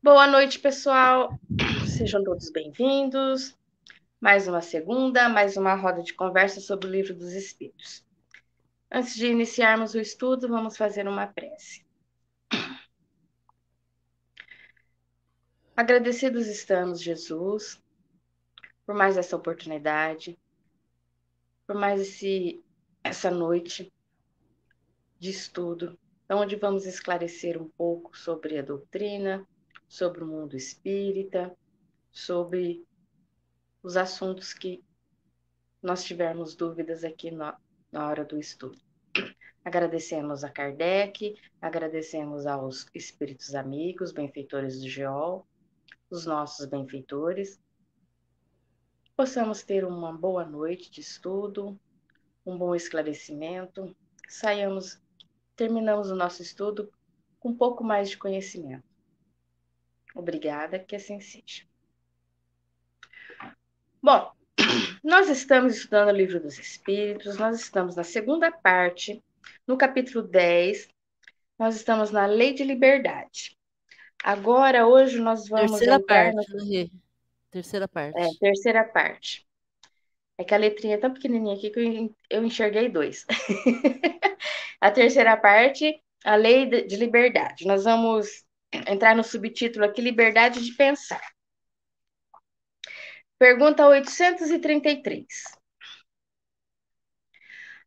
Boa noite, pessoal. Sejam todos bem-vindos. Mais uma segunda, mais uma roda de conversa sobre o Livro dos Espíritos. Antes de iniciarmos o estudo, vamos fazer uma prece. Agradecidos estamos, Jesus, por mais essa oportunidade, por mais esse, essa noite de estudo, onde vamos esclarecer um pouco sobre a doutrina, sobre o mundo espírita, sobre os assuntos que nós tivermos dúvidas aqui na, na hora do estudo. Agradecemos a Kardec, agradecemos aos espíritos amigos, benfeitores do Geol, os nossos benfeitores. Possamos ter uma boa noite de estudo, um bom esclarecimento, saiamos, terminamos o nosso estudo com um pouco mais de conhecimento. Obrigada, que assim seja. Bom, nós estamos estudando o Livro dos Espíritos, nós estamos na segunda parte, no capítulo 10, nós estamos na Lei de Liberdade. Agora, hoje, nós vamos. Terceira parte, no... Né, terceira parte. É, terceira parte. É que a letrinha é tão pequenininha aqui que eu enxerguei dois. a terceira parte, a Lei de Liberdade. Nós vamos entrar no subtítulo aqui, Liberdade de Pensar. Pergunta 833.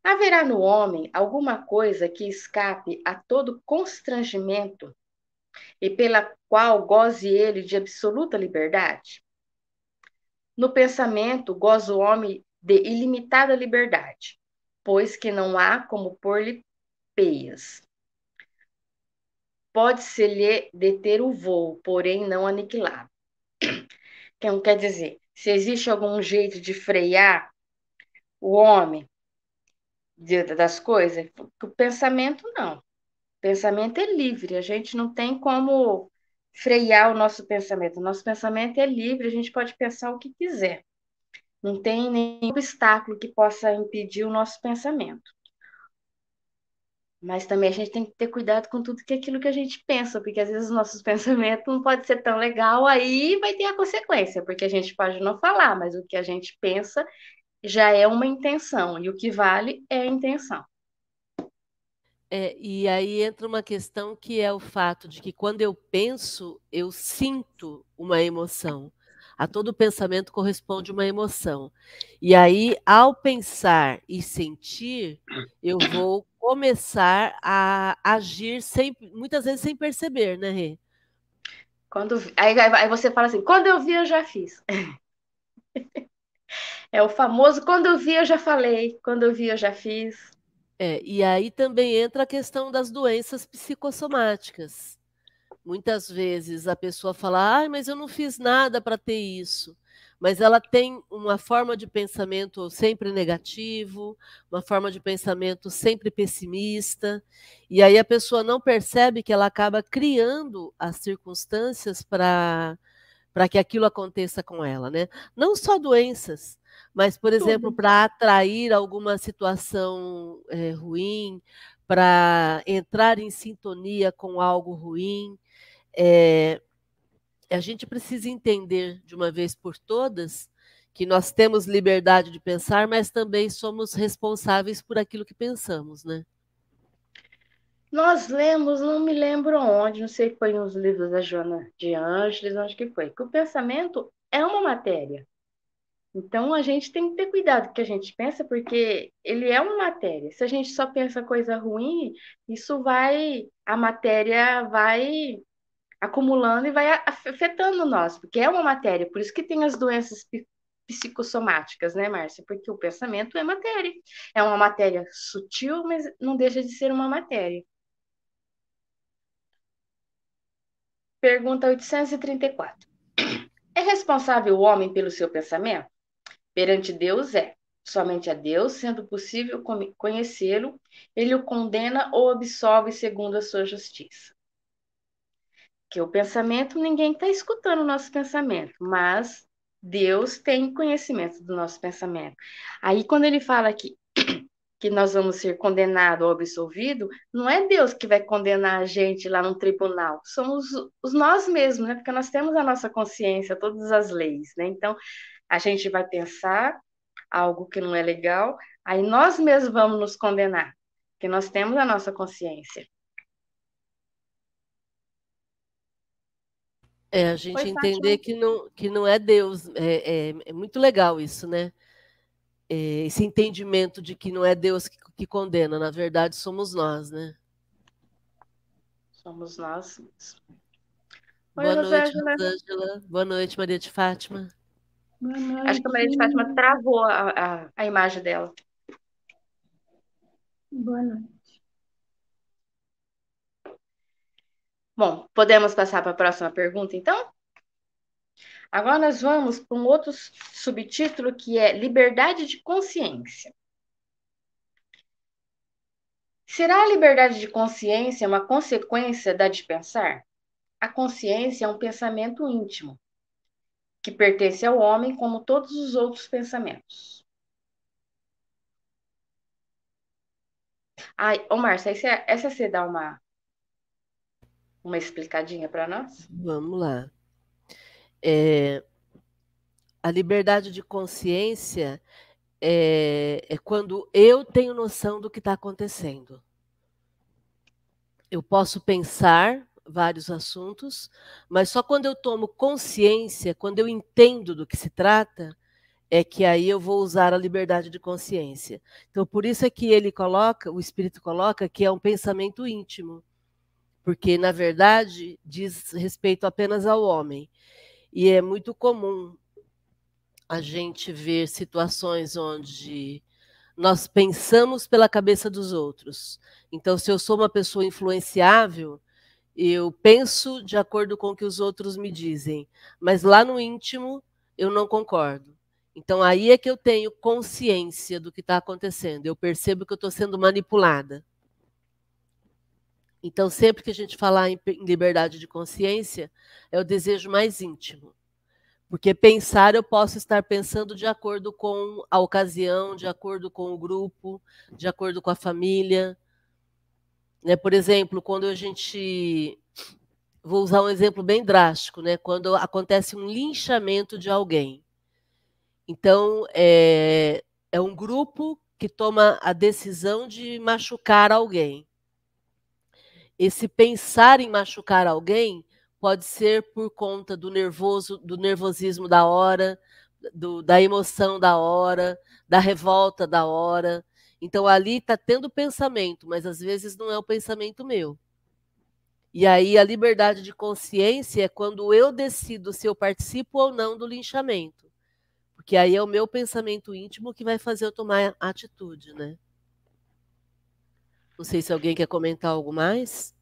Haverá no homem alguma coisa que escape a todo constrangimento e pela qual goze ele de absoluta liberdade? No pensamento goza o homem de ilimitada liberdade, pois que não há como pôr-lhe peias. Pode-se-lhe deter o voo, porém não aniquilá-lo. Então, quer dizer, se existe algum jeito de frear o homem de, das coisas, o pensamento não. O pensamento é livre, a gente não tem como frear o nosso pensamento. O nosso pensamento é livre, a gente pode pensar o que quiser. Não tem nenhum obstáculo que possa impedir o nosso pensamento. Mas também a gente tem que ter cuidado com tudo que é aquilo que a gente pensa, porque às vezes os nossos pensamentos não pode ser tão legal, aí vai ter a consequência, porque a gente pode não falar, mas o que a gente pensa já é uma intenção, e o que vale é a intenção. É, e aí entra uma questão que é o fato de que quando eu penso, eu sinto uma emoção. A todo pensamento corresponde uma emoção. E aí, ao pensar e sentir, eu vou começar a agir sem, muitas vezes sem perceber, né, Rê? Quando, aí, aí você fala assim, quando eu vi, eu já fiz. É o famoso quando eu vi, eu já falei, quando eu vi, eu já fiz. É, e aí também entra a questão das doenças psicossomáticas. Muitas vezes a pessoa fala, ah, mas eu não fiz nada para ter isso mas ela tem uma forma de pensamento sempre negativo, uma forma de pensamento sempre pessimista, e aí a pessoa não percebe que ela acaba criando as circunstâncias para para que aquilo aconteça com ela, né? Não só doenças, mas, por exemplo, para atrair alguma situação é, ruim, para entrar em sintonia com algo ruim. É, a gente precisa entender de uma vez por todas que nós temos liberdade de pensar, mas também somos responsáveis por aquilo que pensamos, né? Nós lemos, não me lembro onde, não sei se foi nos livros da Joana de Ângeles, onde que foi, que o pensamento é uma matéria. Então a gente tem que ter cuidado com o que a gente pensa, porque ele é uma matéria. Se a gente só pensa coisa ruim, isso vai, a matéria vai acumulando e vai afetando nós, porque é uma matéria, por isso que tem as doenças psicossomáticas, né, Márcia? Porque o pensamento é matéria. É uma matéria sutil, mas não deixa de ser uma matéria. Pergunta 834. É responsável o homem pelo seu pensamento? Perante Deus é. Somente a Deus, sendo possível conhecê-lo, ele o condena ou absolve segundo a sua justiça. Que o pensamento, ninguém está escutando o nosso pensamento, mas Deus tem conhecimento do nosso pensamento. Aí, quando ele fala que que nós vamos ser condenados ou absolvidos, não é Deus que vai condenar a gente lá no tribunal, somos os nós mesmos, né? Porque nós temos a nossa consciência, todas as leis, né? Então, a gente vai pensar algo que não é legal, aí nós mesmos vamos nos condenar, porque nós temos a nossa consciência. É, a gente Foi entender que não, que não é Deus. É, é, é muito legal isso, né? É, esse entendimento de que não é Deus que, que, condena, na verdade somos nós, né? Somos nós. Oi, Boa noite, Rosângela. Boa noite, Maria de Fátima. Noite, Acho que a Maria de Fátima travou a, a, a imagem dela. Boa noite. Bom, podemos passar para a próxima pergunta, então? Agora nós vamos para um outro subtítulo que é liberdade de consciência. Será a liberdade de consciência uma consequência da de pensar? A consciência é um pensamento íntimo, que pertence ao homem como todos os outros pensamentos. Ai, ô Márcia, essa, essa você dá uma, uma explicadinha para nós? Vamos lá. É, a liberdade de consciência é, é quando eu tenho noção do que está acontecendo. Eu posso pensar vários assuntos, mas só quando eu tomo consciência, quando eu entendo do que se trata, é que aí eu vou usar a liberdade de consciência. Então, por isso é que ele coloca, o Espírito coloca, que é um pensamento íntimo, porque, na verdade, diz respeito apenas ao homem. E é muito comum a gente ver situações onde nós pensamos pela cabeça dos outros. Então, se eu sou uma pessoa influenciável, eu penso de acordo com o que os outros me dizem, mas lá no íntimo eu não concordo. Então, aí é que eu tenho consciência do que está acontecendo. Eu percebo que eu estou sendo manipulada. Então, sempre que a gente falar em liberdade de consciência, é o desejo mais íntimo. Porque pensar, eu posso estar pensando de acordo com a ocasião, de acordo com o grupo, de acordo com a família. Né? Por exemplo, quando a gente. Vou usar um exemplo bem drástico, né? quando acontece um linchamento de alguém. Então, é, é um grupo que toma a decisão de machucar alguém esse pensar em machucar alguém pode ser por conta do nervoso, do nervosismo da hora, do, da emoção da hora, da revolta da hora. Então ali está tendo pensamento, mas às vezes não é o pensamento meu. E aí a liberdade de consciência é quando eu decido se eu participo ou não do linchamento. Porque aí é o meu pensamento íntimo que vai fazer eu tomar atitude, né? Não sei se alguém quer comentar algo mais.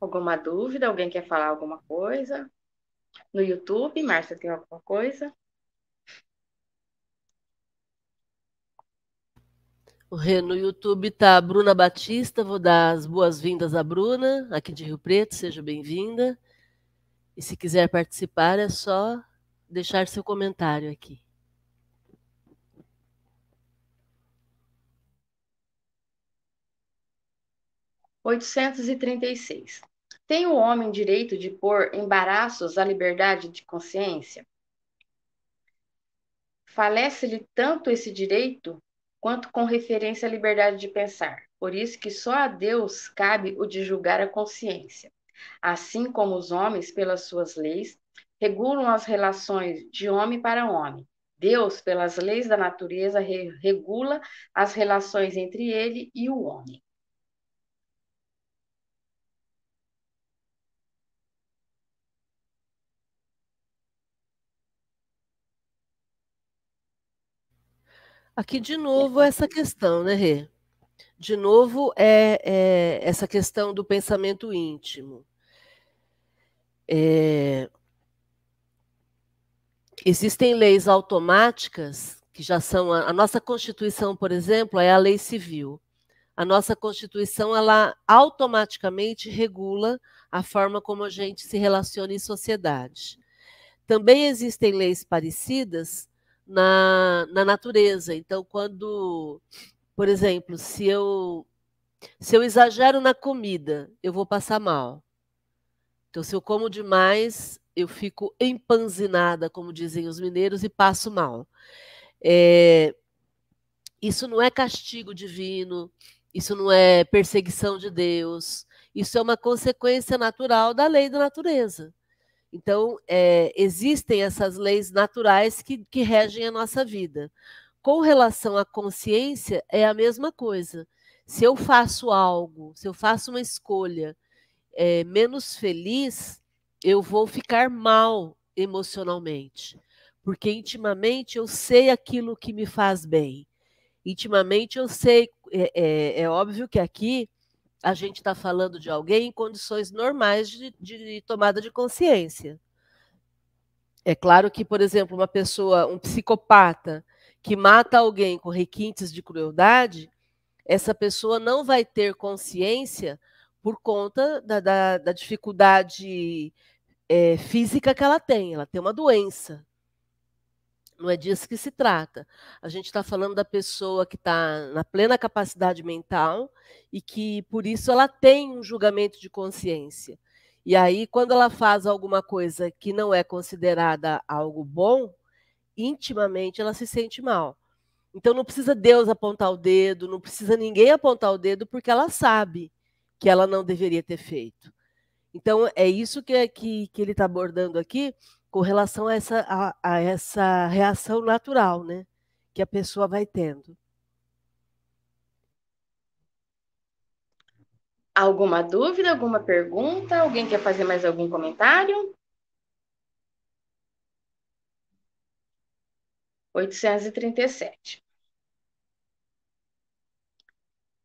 Alguma dúvida? Alguém quer falar alguma coisa? No YouTube, Márcia, tem alguma coisa? No YouTube tá a Bruna Batista, vou dar as boas-vindas à Bruna, aqui de Rio Preto, seja bem-vinda. E se quiser participar, é só deixar seu comentário aqui. 836. Tem o homem direito de pôr embaraços à liberdade de consciência? Falece-lhe tanto esse direito quanto com referência à liberdade de pensar. Por isso que só a Deus cabe o de julgar a consciência. Assim como os homens, pelas suas leis, regulam as relações de homem para homem. Deus, pelas leis da natureza, regula as relações entre ele e o homem. Aqui, de novo, essa questão, né, Rê? De novo, é, é essa questão do pensamento íntimo. É, existem leis automáticas que já são a, a, nossa Constituição, por exemplo, é a lei civil. A nossa Constituição ela automaticamente regula a forma como a gente se relaciona em sociedade. Também existem leis parecidas na, na natureza. Então, quando, por exemplo, se eu se eu exagero na comida, eu vou passar mal. Então, se eu como demais, eu fico empanzinada, como dizem os mineiros, e passo mal. É, isso não é castigo divino, isso não é perseguição de Deus, isso é uma consequência natural da lei da natureza. Então, é, existem essas leis naturais que, que regem a nossa vida. Com relação à consciência, é a mesma coisa. Se eu faço algo, se eu faço uma escolha é, menos feliz, eu vou ficar mal emocionalmente. Porque intimamente eu sei aquilo que me faz bem. Intimamente eu sei. É, é, é óbvio que aqui a gente está falando de alguém em condições normais de, de tomada de consciência. É claro que, por exemplo, uma pessoa, um psicopata, que mata alguém com requintes de crueldade, essa pessoa não vai ter consciência por conta da, da, da dificuldade é, física que ela tem. Ela tem uma doença. Não é disso que se trata. A gente está falando da pessoa que está na plena capacidade mental e que, por isso, ela tem um julgamento de consciência. E aí, quando ela faz alguma coisa que não é considerada algo bom, intimamente ela se sente mal. Então não precisa Deus apontar o dedo, não precisa ninguém apontar o dedo, porque ela sabe que ela não deveria ter feito. Então é isso que, que, que ele está abordando aqui com relação a essa, a, a essa reação natural né, que a pessoa vai tendo. Alguma dúvida, alguma pergunta? Alguém quer fazer mais algum comentário? 837.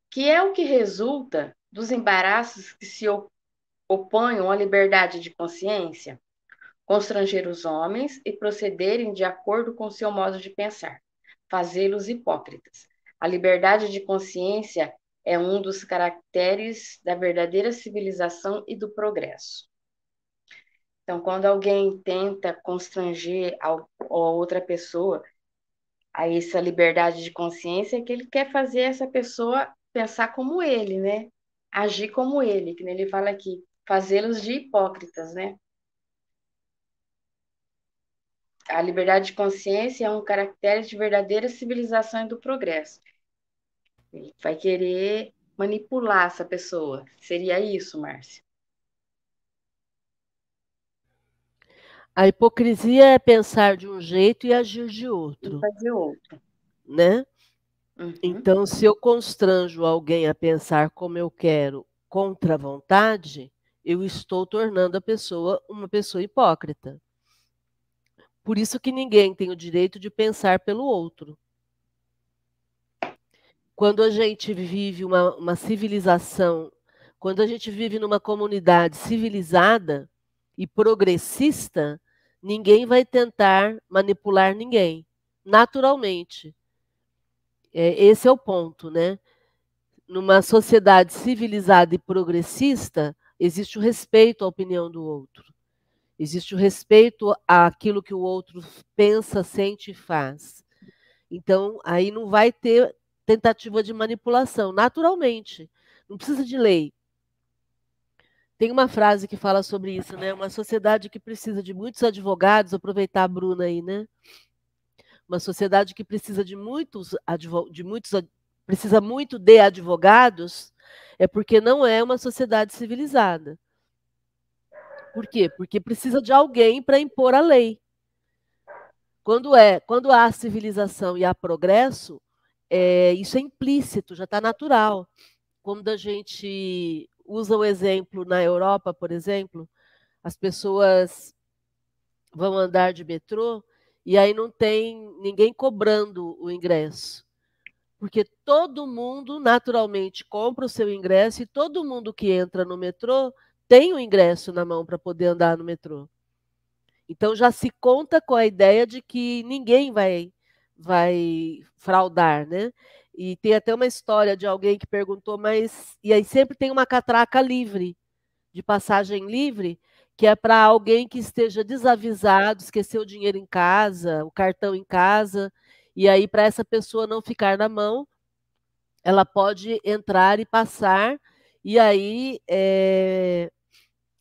Que é o que resulta dos embaraços que se oponham à liberdade de consciência, constranger os homens e procederem de acordo com seu modo de pensar, fazê-los hipócritas. A liberdade de consciência é um dos caracteres da verdadeira civilização e do progresso. Então, quando alguém tenta constranger a outra pessoa a essa liberdade de consciência, é que ele quer fazer essa pessoa pensar como ele, né? Agir como ele, que ele fala aqui, fazê-los de hipócritas, né? A liberdade de consciência é um caractere de verdadeira civilização e do progresso. Ele vai querer manipular essa pessoa. Seria isso, Márcia? A hipocrisia é pensar de um jeito e agir de outro. E fazer outro. Né? Uhum. Então, se eu constranjo alguém a pensar como eu quero contra a vontade, eu estou tornando a pessoa uma pessoa hipócrita. Por isso que ninguém tem o direito de pensar pelo outro. Quando a gente vive uma, uma civilização, quando a gente vive numa comunidade civilizada e progressista, ninguém vai tentar manipular ninguém, naturalmente. É, esse é o ponto, né? Numa sociedade civilizada e progressista, existe o respeito à opinião do outro. Existe o respeito àquilo que o outro pensa, sente e faz. Então, aí não vai ter tentativa de manipulação, naturalmente. Não precisa de lei. Tem uma frase que fala sobre isso, né? Uma sociedade que precisa de muitos advogados, aproveitar a Bruna aí, né? Uma sociedade que precisa de muitos, de muitos precisa muito de advogados, é porque não é uma sociedade civilizada. Por quê? Porque precisa de alguém para impor a lei. Quando é, quando há civilização e há progresso, é, isso é implícito, já está natural. Quando a gente usa o exemplo na Europa, por exemplo, as pessoas vão andar de metrô e aí não tem ninguém cobrando o ingresso. Porque todo mundo naturalmente compra o seu ingresso e todo mundo que entra no metrô tem o ingresso na mão para poder andar no metrô. Então já se conta com a ideia de que ninguém vai vai fraudar, né? E tem até uma história de alguém que perguntou, mas. E aí sempre tem uma catraca livre, de passagem livre, que é para alguém que esteja desavisado, esqueceu o dinheiro em casa, o cartão em casa, e aí para essa pessoa não ficar na mão, ela pode entrar e passar, e aí é,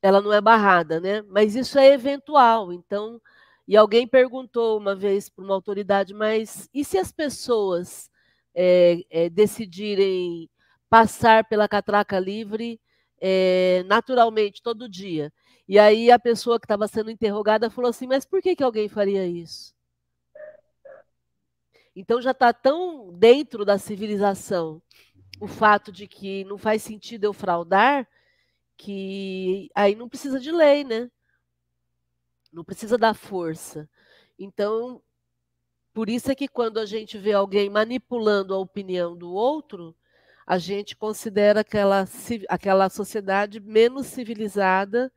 ela não é barrada, né? Mas isso é eventual, então. E alguém perguntou uma vez para uma autoridade, mas e se as pessoas é, é, decidirem passar pela catraca livre é, naturalmente todo dia? E aí a pessoa que estava sendo interrogada falou assim: mas por que, que alguém faria isso? Então já está tão dentro da civilização o fato de que não faz sentido eu fraudar, que aí não precisa de lei, né? Não precisa dar força. Então, por isso é que quando a gente vê alguém manipulando a opinião do outro, a gente considera aquela, aquela sociedade menos civilizada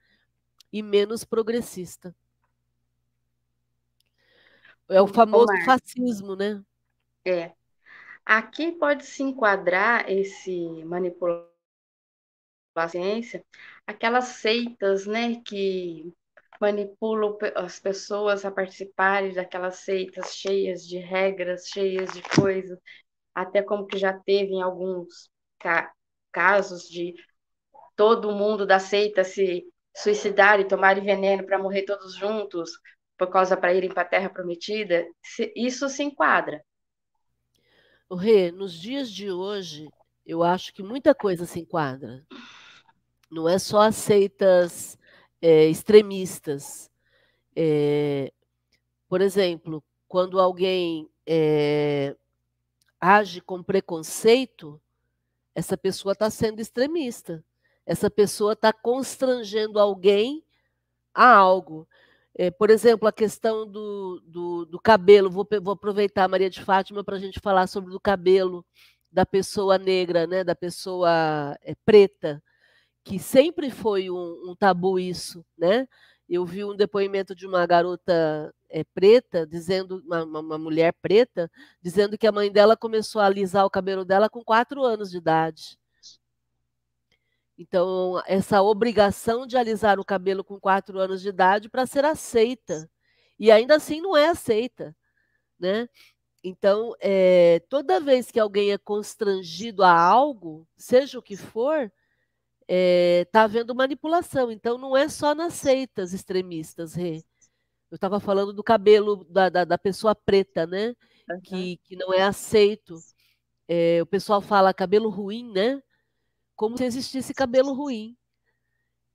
e menos progressista. É o famoso Omar, fascismo, né? É. Aqui pode se enquadrar esse manipular a ciência, aquelas seitas, né, que manipulam as pessoas a participarem daquelas seitas cheias de regras, cheias de coisas, até como que já teve em alguns ca casos de todo mundo da seita se suicidar e tomarem veneno para morrer todos juntos por causa para irem para a Terra Prometida, isso se enquadra. O Rê, nos dias de hoje, eu acho que muita coisa se enquadra. Não é só aceitas é, extremistas. É, por exemplo, quando alguém é, age com preconceito, essa pessoa está sendo extremista. Essa pessoa está constrangendo alguém a algo. É, por exemplo, a questão do, do, do cabelo. Vou, vou, aproveitar a Maria de Fátima para a gente falar sobre o cabelo da pessoa negra, né, da pessoa é, preta, que sempre foi um, um, tabu isso, né? Eu vi um depoimento de uma garota é, preta, dizendo, uma, uma, mulher preta, dizendo que a mãe dela começou a alisar o cabelo dela com quatro anos de idade. Então, essa obrigação de alisar o cabelo com quatro anos de idade para ser aceita. E ainda assim não é aceita. Né? Então, é, toda vez que alguém é constrangido a algo, seja o que for, está é, tá havendo manipulação. Então, não é só nas seitas extremistas, Rê. Eu estava falando do cabelo da, da, da, pessoa preta, né? Uhum. Que, que não é aceito. É, o pessoal fala cabelo ruim, né? como se existisse cabelo ruim.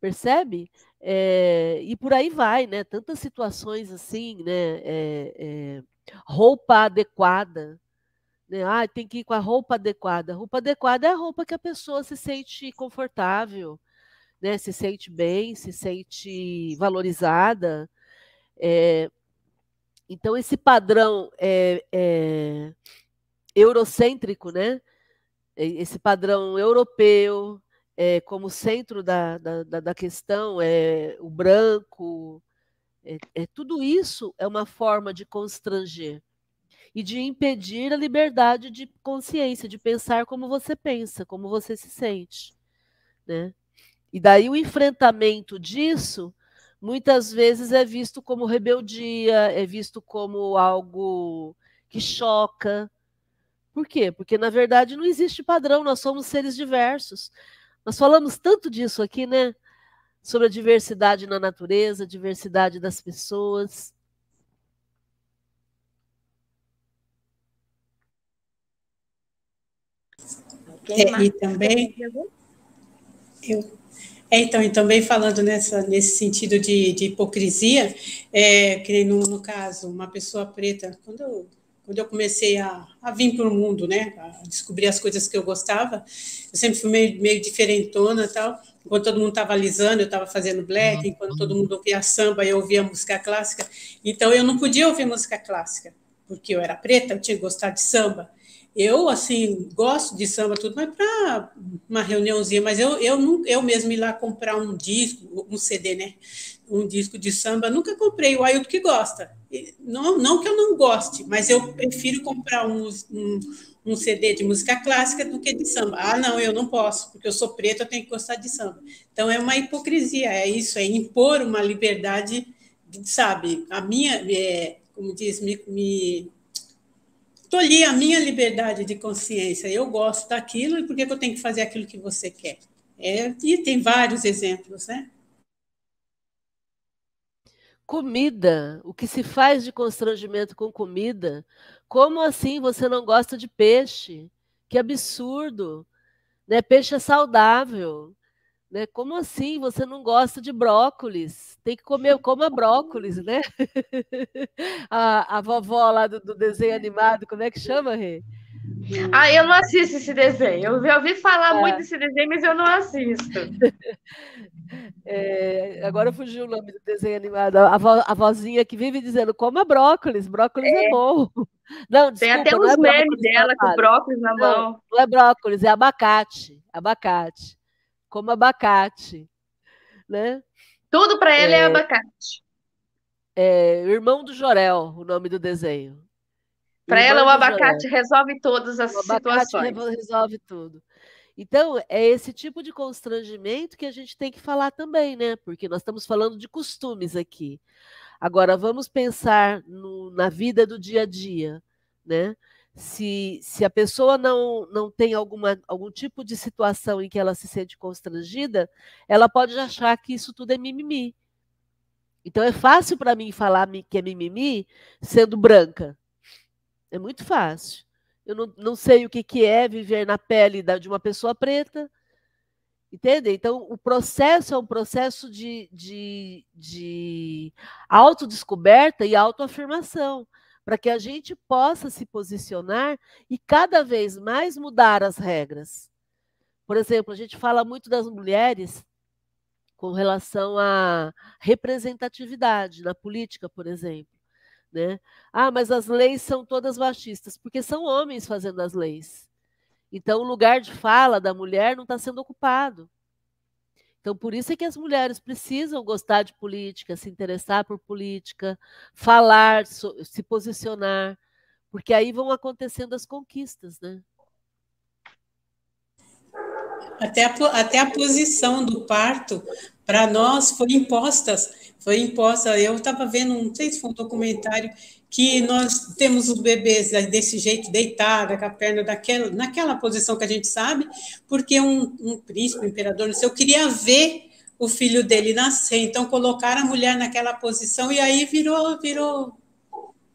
Percebe? É, e por aí vai, né? Tantas situações assim, né? É, é, roupa adequada. Né? Ah, tem que ir com a roupa adequada. A roupa adequada é a roupa que a pessoa se sente confortável, né? se sente bem, se sente valorizada. É, então, esse padrão é, é, eurocêntrico, né? esse padrão europeu é, como centro da, da, da, questão, é o branco, é, é, tudo isso é uma forma de constranger e de impedir a liberdade de consciência, de pensar como você pensa, como você se sente. Né? E daí o enfrentamento disso muitas vezes é visto como rebeldia, é visto como algo que choca, por quê? Porque, na verdade, não existe padrão, nós somos seres diversos. Nós falamos tanto disso aqui, né? Sobre a diversidade na natureza, a diversidade das pessoas. É, e também eu, é, então, e também falando nessa, nesse sentido de, de hipocrisia, é, que no, no caso, uma pessoa preta, quando eu quando eu comecei a, a vir para o mundo, né, a descobrir as coisas que eu gostava, eu sempre fui meio, meio diferentona tal. Enquanto todo mundo estava alisando, eu estava fazendo black. Enquanto todo mundo ouvia samba, eu ouvia música clássica. Então eu não podia ouvir música clássica, porque eu era preta, eu tinha que gostar de samba. Eu, assim, gosto de samba, tudo, mas para uma reuniãozinha, mas eu, eu, eu mesmo ir lá comprar um disco, um CD, né? Um disco de samba, nunca comprei. O Ailton que gosta. Não, não que eu não goste, mas eu prefiro comprar um, um, um, CD de música clássica do que de samba. Ah, não, eu não posso, porque eu sou preta, eu tenho que gostar de samba. Então é uma hipocrisia, é isso, é impor uma liberdade, sabe? A minha, é, como diz, me, me tolir a minha liberdade de consciência. Eu gosto daquilo e por que eu tenho que fazer aquilo que você quer? É, e tem vários exemplos, né? Comida, o que se faz de constrangimento com comida? Como assim você não gosta de peixe? Que absurdo! Né? Peixe é saudável. Né? Como assim você não gosta de brócolis? Tem que comer, coma brócolis, né? a, a vovó lá do, do, desenho animado, como é que chama, Rê? Ah, eu não assisto esse desenho. Eu ouvi falar é. muito desse desenho, mas eu não assisto. É, agora fugiu o nome do desenho animado. A, vo, a vozinha que vive dizendo: coma brócolis, brócolis é, é bom. Não, desculpa, Tem até uns é memes dela com brócolis na não, mão. Não é brócolis, é abacate. Abacate como abacate, né? Tudo para ela é, é, abacate. É Irmão do Jorel, o nome do desenho. Para ela, o abacate Jorel. resolve todas as o situações. resolve tudo. Então, é esse tipo de constrangimento que a gente tem que falar também, né? Porque nós estamos falando de costumes aqui. Agora, vamos pensar no, na vida do dia a dia, né? Se, se a pessoa não, não tem alguma, algum tipo de situação em que ela se sente constrangida, ela pode achar que isso tudo é mimimi. Então é fácil para mim falar que é mimimi sendo branca. É muito fácil. Eu não, não sei o que, que é viver na pele de uma pessoa preta. Entende? Então, o processo é um processo de, de, de autodescoberta e autoafirmação para que a gente possa se posicionar e cada vez mais mudar as regras. Por exemplo, a gente fala muito das mulheres com relação à representatividade na política, por exemplo. Né? Ah, mas as leis são todas machistas, porque são homens fazendo as leis. Então, o lugar de fala da mulher não está sendo ocupado. Então, por isso é que as mulheres precisam gostar de política, se interessar por política, falar, se posicionar, porque aí vão acontecendo as conquistas, né? Até a, até a posição do parto, para nós, foi imposta. Foi imposta. Eu estava vendo, não sei se foi um documentário, que nós temos os bebês desse jeito, deitada, com a perna daquela, naquela posição que a gente sabe, porque um, um príncipe, um imperador, não sei, eu queria ver o filho dele nascer, então colocaram a mulher naquela posição e aí virou, virou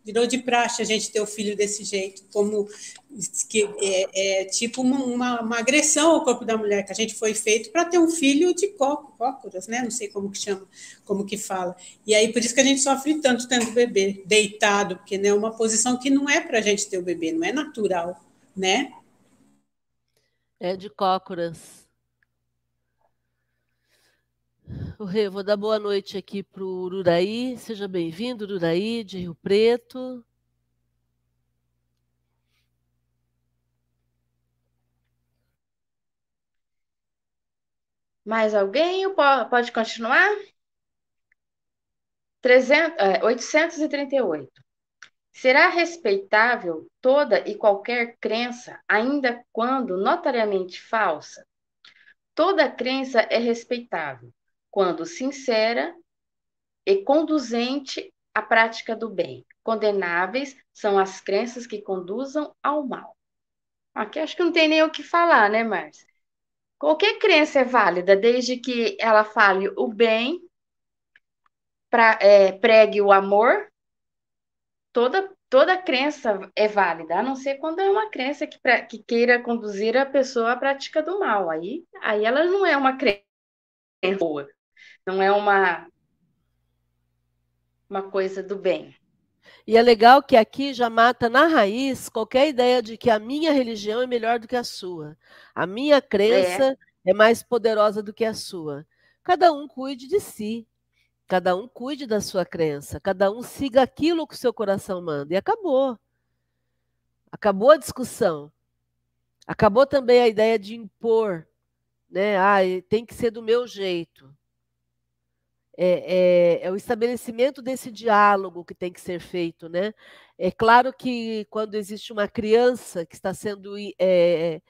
virou de praxe a gente ter o filho desse jeito, como que é, é tipo uma, uma, uma, agressão ao corpo da mulher, que a gente foi feito para ter um filho de cócoras, né? Não sei como que chama, como que fala. E aí por isso que a gente sofre tanto tendo bebê deitado, porque né, é uma posição que não é para a gente ter o bebê, não é natural, né? É de cócoras. Vou dar boa noite aqui para o Ururaí. Seja bem-vindo, Ururaí, de Rio Preto. Mais alguém? Pode continuar? 300, é, 838. Será respeitável toda e qualquer crença, ainda quando notariamente falsa? Toda crença é respeitável, quando sincera e conduzente à prática do bem. Condenáveis são as crenças que conduzam ao mal. Aqui acho que não tem nem o que falar, né, Márcia? Qualquer crença é válida, desde que ela fale o bem, pra, é, pregue o amor, toda, toda crença é válida, a não ser quando é uma crença que, pra, que queira conduzir a pessoa à prática do mal. Aí, aí ela não é uma crença boa. Não é uma uma coisa do bem. E é legal que aqui já mata na raiz qualquer ideia de que a minha religião é melhor do que a sua. A minha crença é, é mais poderosa do que a sua. Cada um cuide de si. Cada um cuide da sua crença. Cada um siga aquilo que o seu coração manda. E acabou. Acabou a discussão. Acabou também a ideia de impor. Né? Ah, tem que ser do meu jeito é, é, é, o estabelecimento desse diálogo que tem que ser feito, né? É claro que quando existe uma criança que está sendo é,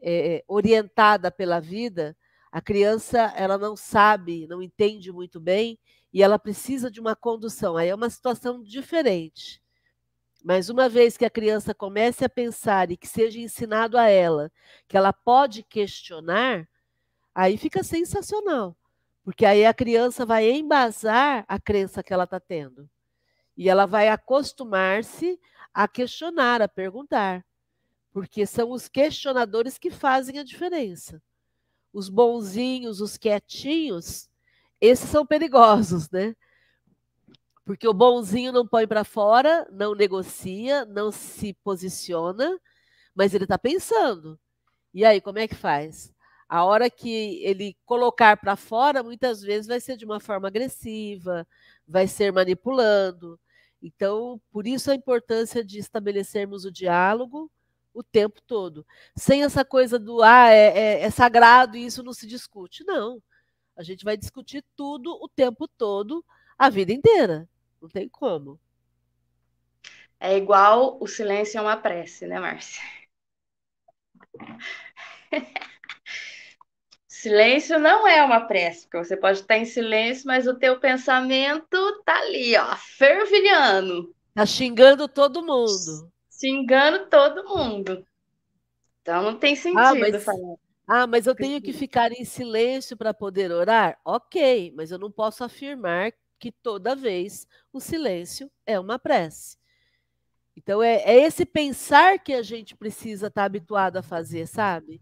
é, orientada pela vida, a criança ela não sabe, não entende muito bem e ela precisa de uma condução. Aí é uma situação diferente. Mas uma vez que a criança comece a pensar e que seja ensinado a ela que ela pode questionar, aí fica sensacional. Porque aí a criança vai embasar a crença que ela está tendo. E ela vai acostumar-se a questionar, a perguntar. Porque são os questionadores que fazem a diferença. Os bonzinhos, os quietinhos, esses são perigosos, né? Porque o bonzinho não põe para fora, não negocia, não se posiciona, mas ele está pensando. E aí, como é que faz? A hora que ele colocar para fora, muitas vezes vai ser de uma forma agressiva, vai ser manipulando. Então, por isso a importância de estabelecermos o diálogo o tempo todo. Sem essa coisa do, ah, é, é, é sagrado e isso não se discute. Não. A gente vai discutir tudo o tempo todo, a vida inteira. Não tem como. É igual o silêncio é uma prece, né, Márcia? silêncio não é uma prece, porque você pode estar em silêncio, mas o teu pensamento tá ali, ó, fervilhando. Tá xingando todo mundo. Xingando todo mundo. Então não tem sentido ah, mas, falar. Ah, mas eu tenho que ficar em silêncio para poder orar? Ok, mas eu não posso afirmar que toda vez o silêncio é uma prece. Então, é, é esse pensar que a gente precisa estar tá habituado a fazer, sabe?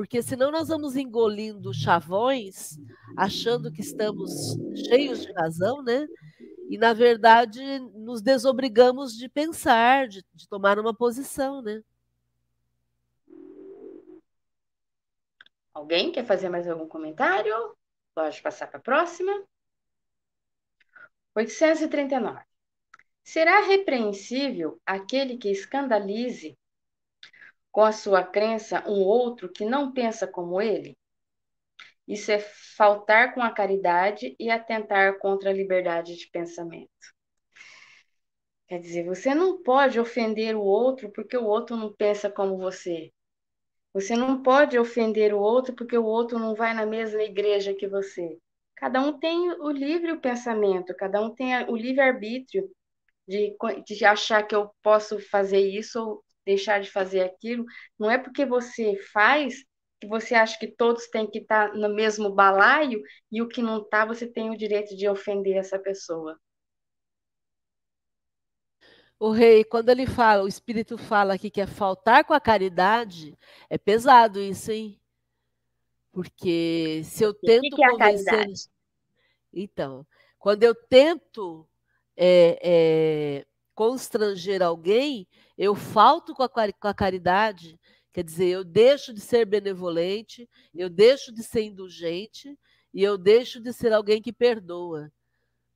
Porque senão nós vamos engolindo chavões, achando que estamos cheios de razão, né? E, na verdade, nos desobrigamos de pensar, de, de tomar uma posição, né? Alguém quer fazer mais algum comentário? Pode passar para a próxima. 839. Será repreensível aquele que escandalize com a sua crença um outro que não pensa como ele? Isso é faltar com a caridade e atentar contra a liberdade de pensamento. Quer dizer, você não pode ofender o outro porque o outro não pensa como você. Você não pode ofender o outro porque o outro não vai na mesma igreja que você. Cada um tem o livre pensamento, cada um tem o livre arbítrio de, de achar que eu posso fazer isso ou deixar de fazer aquilo. Não é porque você faz que você acha que todos têm que estar no mesmo balaio e o que não está, você tem o direito de ofender essa pessoa. O rei, quando ele fala, o Espírito fala aqui que é faltar com a caridade, é pesado isso, hein? Porque se eu tento que que é convencer. Então, quando eu tento é, é, constranger alguém, eu falto com a, com a caridade, quer dizer, eu deixo de ser benevolente, eu deixo de ser indulgente e eu deixo de ser alguém que perdoa.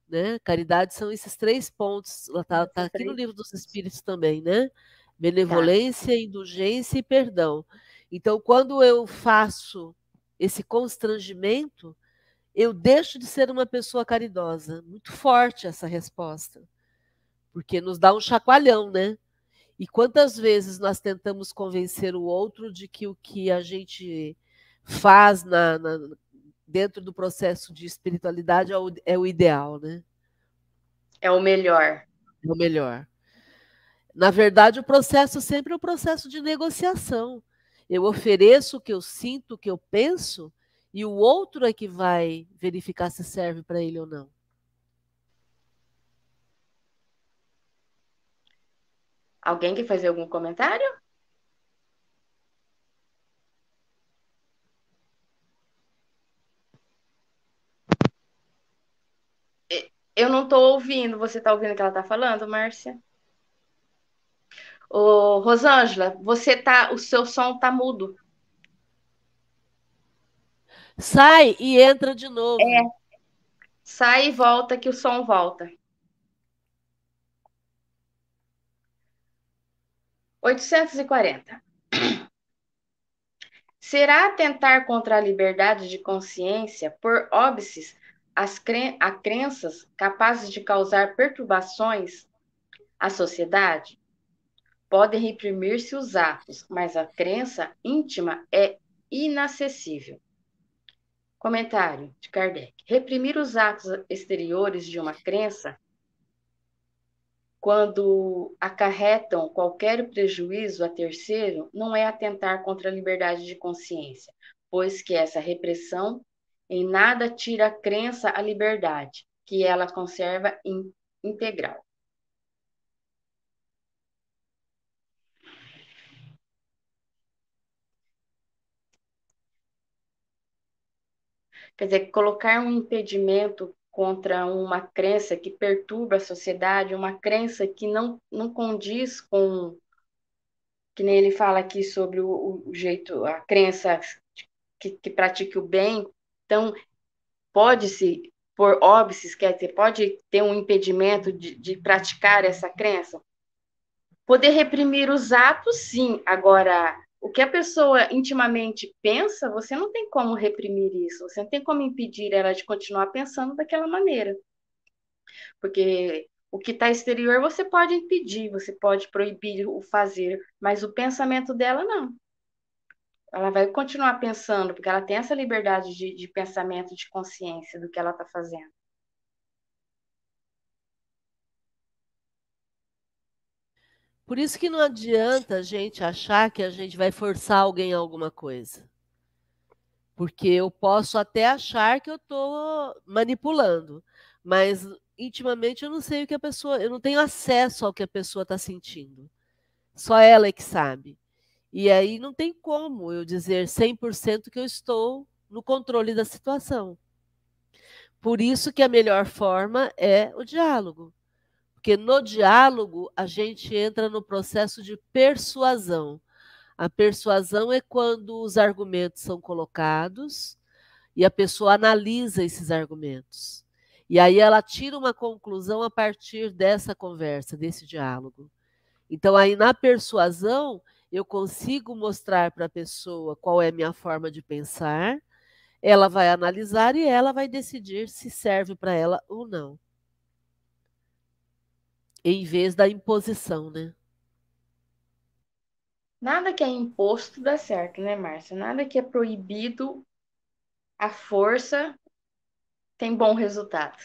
Né? Caridade são esses três pontos, está tá aqui no livro dos Espíritos também, né? Benevolência, tá. indulgência e perdão. Então, quando eu faço esse constrangimento, eu deixo de ser uma pessoa caridosa. Muito forte essa resposta. Porque nos dá um chacoalhão, né? E quantas vezes nós tentamos convencer o outro de que o que a gente faz na, na, dentro do processo de espiritualidade é o, é o ideal, né? É o melhor. É o melhor. Na verdade, o processo sempre é um processo de negociação. Eu ofereço o que eu sinto, o que eu penso, e o outro é que vai verificar se serve para ele ou não. Alguém quer fazer algum comentário? Eu não estou ouvindo. Você está ouvindo o que ela está falando, Márcia? Ô, Rosângela, você tá, o seu som tá mudo. Sai e entra de novo. É. Sai e volta que o som volta. 840. Será atentar contra a liberdade de consciência por óbices as a crenças capazes de causar perturbações à sociedade? Podem reprimir-se os atos, mas a crença íntima é inacessível. Comentário de Kardec. Reprimir os atos exteriores de uma crença quando acarretam qualquer prejuízo a terceiro, não é atentar contra a liberdade de consciência, pois que essa repressão em nada tira a crença à liberdade, que ela conserva integral. Quer dizer, colocar um impedimento contra uma crença que perturba a sociedade, uma crença que não, não condiz com. Que nem ele fala aqui sobre o, o jeito, a crença que, que pratique o bem. Então, pode-se, por óbices, quer dizer, pode ter um impedimento de, de praticar essa crença? Poder reprimir os atos, sim. Agora, o que a pessoa intimamente pensa, você não tem como reprimir isso, você não tem como impedir ela de continuar pensando daquela maneira. Porque o que está exterior você pode impedir, você pode proibir o fazer, mas o pensamento dela não. Ela vai continuar pensando, porque ela tem essa liberdade de, de pensamento, de consciência do que ela está fazendo. Por isso que não adianta a gente achar que a gente vai forçar alguém a alguma coisa. Porque eu posso até achar que eu estou manipulando, mas intimamente eu não sei o que a pessoa, eu não tenho acesso ao que a pessoa está sentindo. Só ela é que sabe. E aí não tem como eu dizer 100% que eu estou no controle da situação. Por isso que a melhor forma é o diálogo. Porque no diálogo a gente entra no processo de persuasão. A persuasão é quando os argumentos são colocados e a pessoa analisa esses argumentos. E aí ela tira uma conclusão a partir dessa conversa, desse diálogo. Então, aí na persuasão, eu consigo mostrar para a pessoa qual é a minha forma de pensar, ela vai analisar e ela vai decidir se serve para ela ou não em vez da imposição, né? Nada que é imposto dá certo, né, Márcia? Nada que é proibido à força tem bom resultado.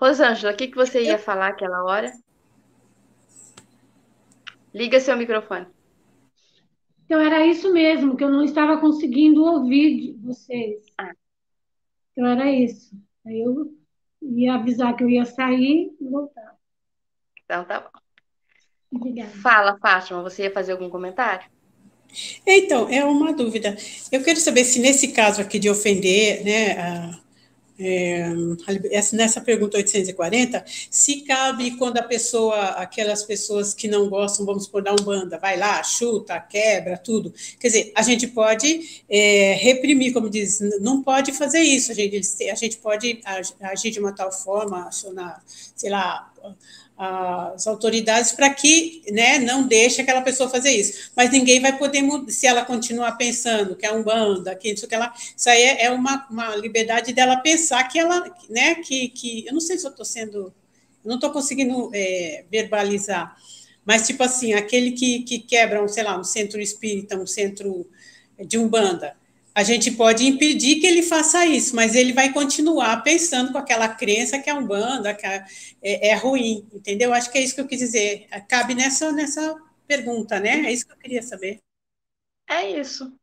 Rosângela, o que, que você ia falar aquela hora? Liga seu microfone. Então, era isso mesmo, que eu não estava conseguindo ouvir vocês. Ah. Então, era isso. Aí eu ia avisar que eu ia sair e voltar. Então tá bom. Obrigada. Fala, Fátima, você ia fazer algum comentário? Então, é uma dúvida. Eu quero saber se nesse caso aqui de ofender, né, a, é, nessa pergunta 840, se cabe quando a pessoa, aquelas pessoas que não gostam, vamos por dar um banda, vai lá, chuta, quebra, tudo. Quer dizer, a gente pode é, reprimir, como diz, não pode fazer isso, a gente, a gente pode agir de uma tal forma, acionar, sei lá, as autoridades para que né, não deixe aquela pessoa fazer isso. Mas ninguém vai poder mudar, se ela continuar pensando que é um banda, que isso que ela. Isso aí é uma, uma liberdade dela pensar que ela, né, que, que eu não sei se eu estou sendo. Não estou conseguindo é, verbalizar. Mas, tipo assim, aquele que, que quebra, um, sei lá, um centro espírita, um centro de umbanda, a gente pode impedir que ele faça isso, mas ele vai continuar pensando com aquela crença que a Umbanda que é, é, ruim, entendeu? Acho que é isso que eu quis dizer. Cabe nessa, nessa pergunta, né? É isso que eu queria saber. É isso.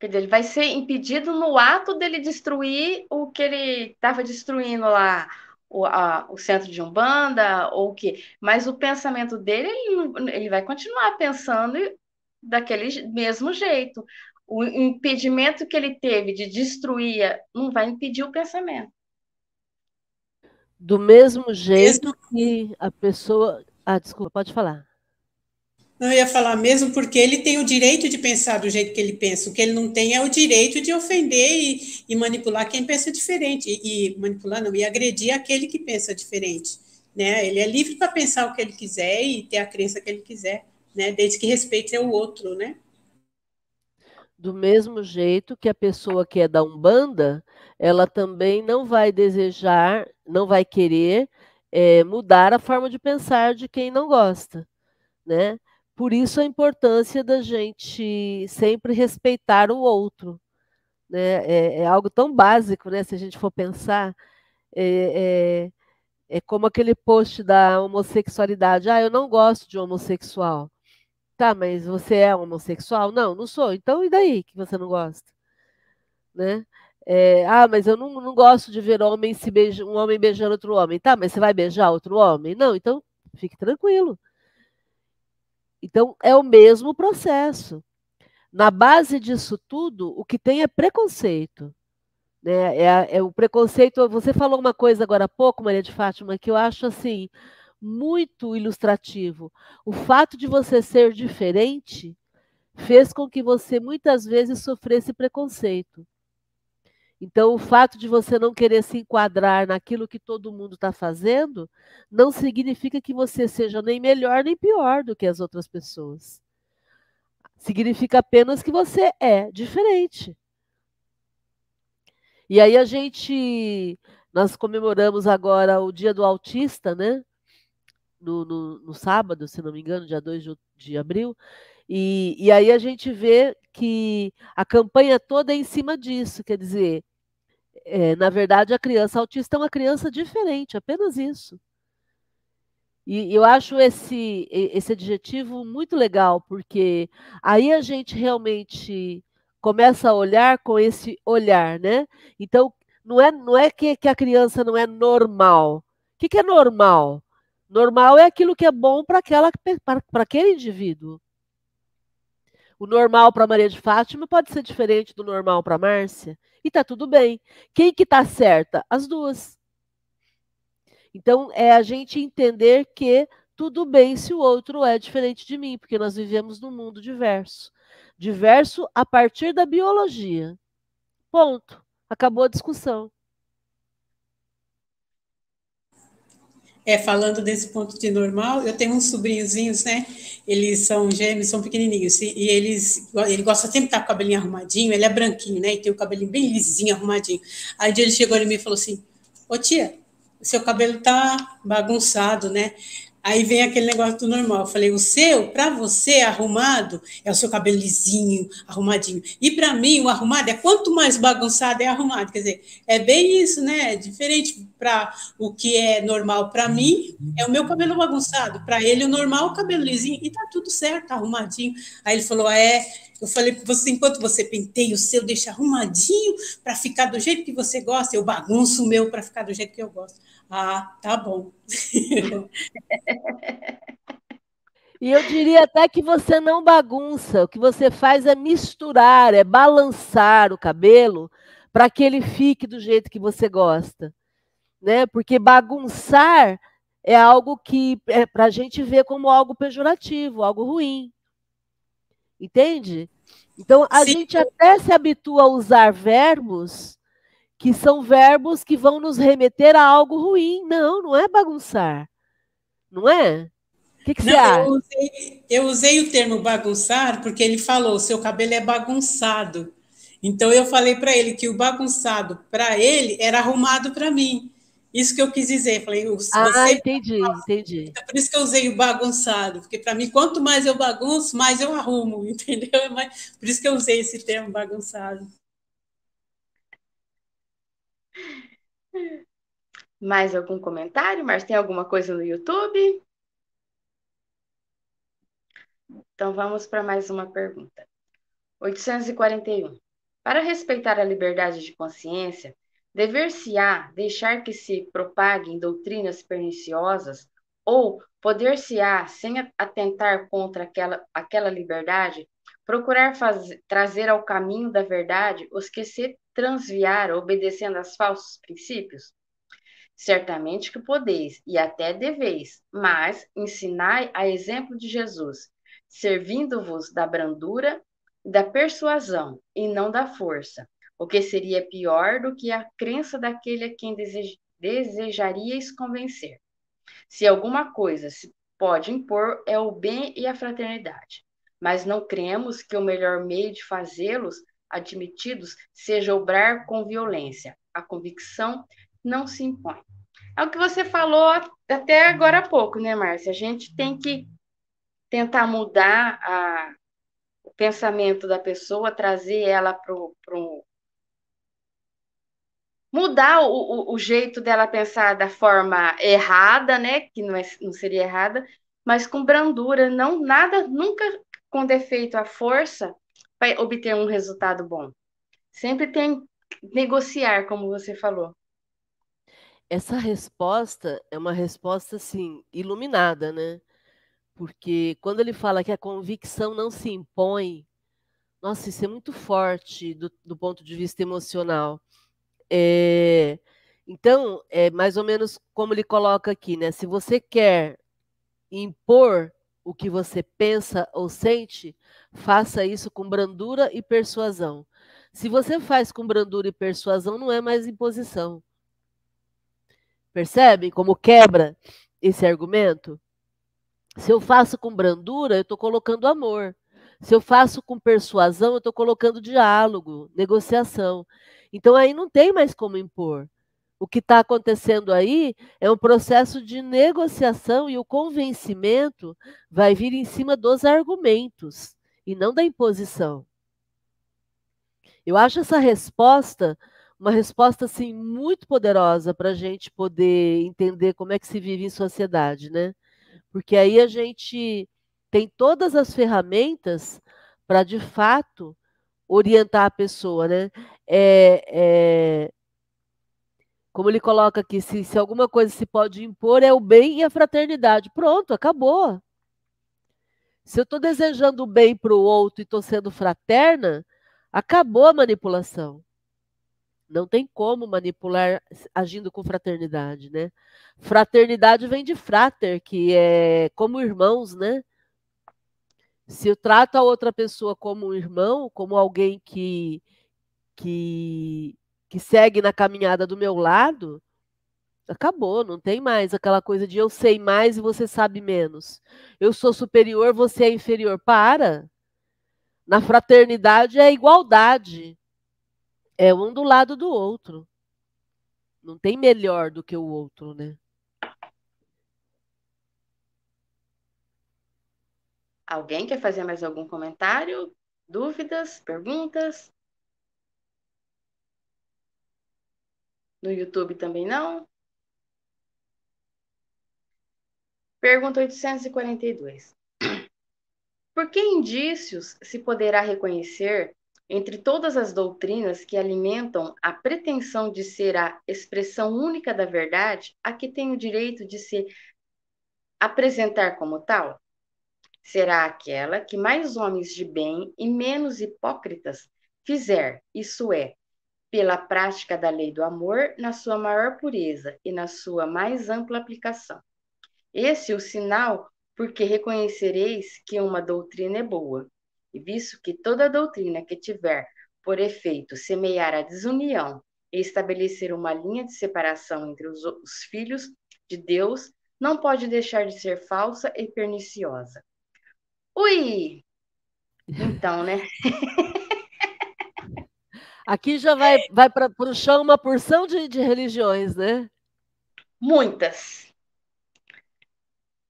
Ele vai ser impedido no ato dele destruir o que ele estava destruindo lá, o, a, o centro de Umbanda, ou o quê. Mas o pensamento dele, ele, ele vai continuar pensando daquele mesmo jeito o impedimento que ele teve de destruir não vai impedir o pensamento. Do mesmo jeito que a pessoa. Ah, desculpa, pode falar. Não, eu ia falar mesmo porque ele tem o direito de pensar do jeito que ele pensa. O que ele não tem é o direito de ofender e, e manipular quem pensa diferente. E, e, manipular não, e agredir aquele que pensa diferente. Né? Ele é livre para pensar o que ele quiser e ter a crença que ele quiser, né? desde que respeite o outro, né? Do mesmo jeito que a pessoa que é da Umbanda, ela também não vai desejar, não vai querer é, mudar a forma de pensar de quem não gosta, né? Por isso a importância da gente sempre respeitar o outro, né? É, é algo tão básico, né? Se a gente for pensar, é, É como aquele post da homossexualidade. Ah, eu não gosto de homossexual. Tá, mas você é homossexual? Não, não sou. Então, e daí que você não gosta? Né? É, ah, mas eu não, não gosto de ver homem se beija, um homem beijando outro homem. Tá, mas você vai beijar outro homem? Não, então fique tranquilo. Então, é o mesmo processo. Na base disso tudo, o que tem é preconceito. Né? É, é, o preconceito. Você falou uma coisa agora há pouco, Maria de Fátima, que eu acho assim muito ilustrativo. O fato de você ser diferente fez com que você muitas vezes sofresse preconceito. Então, o fato de você não querer se enquadrar naquilo que todo mundo está fazendo não significa que você seja nem melhor nem pior do que as outras pessoas. Significa apenas que você é diferente. E aí a gente, nós comemoramos agora o Dia do Autista, né? No, no, no sábado, se não me engano, dia 2 de, de abril. E, e aí a gente vê que a campanha toda é em cima disso, quer dizer, é, na verdade, a criança autista é uma criança diferente, apenas isso. E eu acho esse, esse adjetivo muito legal, porque aí a gente realmente começa a olhar com esse olhar, né? Então, não é, não é que, que a criança não é normal. O que, que é normal? Normal é aquilo que é bom para aquele indivíduo. O normal para Maria de Fátima pode ser diferente do normal para Márcia. E tá tudo bem. Quem que tá certa? As duas. Então, é a gente entender que tudo bem se o outro é diferente de mim, porque nós vivemos num mundo diverso. Diverso a partir da biologia. Ponto. Acabou a discussão. É, falando desse ponto de normal, eu tenho uns sobrinhozinhos, né? Eles são gêmeos, são pequenininhos, e, eles, ele gosta sempre de estar com o cabelinho arrumadinho, ele é branquinho, né? E tem o cabelinho bem lisinho, arrumadinho. Aí um dia ele chegou em mim e falou assim, ô tia, seu cabelo tá bagunçado, né? Aí vem aquele negócio do normal. Eu falei, o seu, para você, arrumado, é o seu cabelo lisinho, arrumadinho. E para mim, o arrumado é quanto mais bagunçado é arrumado. Quer dizer, é bem isso, né? É diferente para o que é normal para mim, é o meu cabelo bagunçado. Para ele, o normal, o cabelo lisinho. E tá tudo certo, arrumadinho. Aí ele falou, é. Eu falei para você, enquanto você penteia o seu, deixa arrumadinho para ficar do jeito que você gosta, eu bagunço o meu para ficar do jeito que eu gosto. Ah, tá bom. E eu diria até que você não bagunça, o que você faz é misturar, é balançar o cabelo para que ele fique do jeito que você gosta. Né? Porque bagunçar é algo que é para a gente ver como algo pejorativo, algo ruim. Entende? Então a Sim. gente até se habitua a usar verbos que são verbos que vão nos remeter a algo ruim. Não, não é bagunçar. Não é? O que, que não, você acha? Eu usei, eu usei o termo bagunçar porque ele falou: seu cabelo é bagunçado. Então eu falei para ele que o bagunçado para ele era arrumado para mim. Isso que eu quis dizer. Falei, ah, entendi, entendi. Então, por isso que eu usei o bagunçado, porque para mim, quanto mais eu bagunço, mais eu arrumo, entendeu? Por isso que eu usei esse termo bagunçado. Mais algum comentário? Mas tem alguma coisa no YouTube? Então vamos para mais uma pergunta. 841. Para respeitar a liberdade de consciência, dever-se-á deixar que se propaguem doutrinas perniciosas ou poder-se-á, sem atentar contra aquela, aquela liberdade, procurar fazer, trazer ao caminho da verdade os que se transviar obedecendo aos falsos princípios? Certamente que podeis, e até deveis, mas ensinai a exemplo de Jesus, servindo-vos da brandura e da persuasão, e não da força, o que seria pior do que a crença daquele a quem desej desejaríeis convencer. Se alguma coisa se pode impor, é o bem e a fraternidade, mas não cremos que o melhor meio de fazê-los admitidos seja obrar com violência. A convicção não se impõe. É o que você falou até agora há pouco, né, Márcia? A gente tem que tentar mudar a, o pensamento da pessoa, trazer ela para o. mudar o, o, jeito dela pensar da forma errada, né? Que não, é, não seria errada, mas com brandura, não nada, nunca com defeito à força para obter um resultado bom. Sempre tem negociar, como você falou. Essa resposta é uma resposta assim iluminada, né? Porque quando ele fala que a convicção não se impõe, nossa, isso é muito forte do, do ponto de vista emocional. É, então, é mais ou menos como ele coloca aqui, né? Se você quer impor o que você pensa ou sente, faça isso com brandura e persuasão. Se você faz com brandura e persuasão, não é mais imposição. Percebem como quebra esse argumento? Se eu faço com brandura, eu estou colocando amor. Se eu faço com persuasão, eu estou colocando diálogo, negociação. Então aí não tem mais como impor. O que está acontecendo aí é um processo de negociação e o convencimento vai vir em cima dos argumentos e não da imposição. Eu acho essa resposta uma resposta assim muito poderosa para a gente poder entender como é que se vive em sociedade, né? Porque aí a gente tem todas as ferramentas para de fato orientar a pessoa, né? É, é, como ele coloca aqui, se, se alguma coisa se pode impor é o bem e a fraternidade. Pronto, acabou. Se eu estou desejando o bem para o outro e estou sendo fraterna, acabou a manipulação. Não tem como manipular agindo com fraternidade, né? Fraternidade vem de frater, que é como irmãos, né? Se eu trato a outra pessoa como um irmão, como alguém que, que, que segue na caminhada do meu lado, acabou, não tem mais aquela coisa de eu sei mais e você sabe menos. Eu sou superior, você é inferior. Para! Na fraternidade é igualdade. É um do lado do outro. Não tem melhor do que o outro, né? Alguém quer fazer mais algum comentário? Dúvidas? Perguntas? No YouTube também não? Pergunta 842. Por que indícios se poderá reconhecer entre todas as doutrinas que alimentam a pretensão de ser a expressão única da verdade, a que tem o direito de se apresentar como tal? Será aquela que mais homens de bem e menos hipócritas fizer, isso é, pela prática da lei do amor na sua maior pureza e na sua mais ampla aplicação. Esse é o sinal porque reconhecereis que uma doutrina é boa e visto que toda doutrina que tiver por efeito semear a desunião e estabelecer uma linha de separação entre os, os filhos de Deus, não pode deixar de ser falsa e perniciosa. Ui! Então, né? Aqui já vai, vai para o chão uma porção de, de religiões, né? Muitas.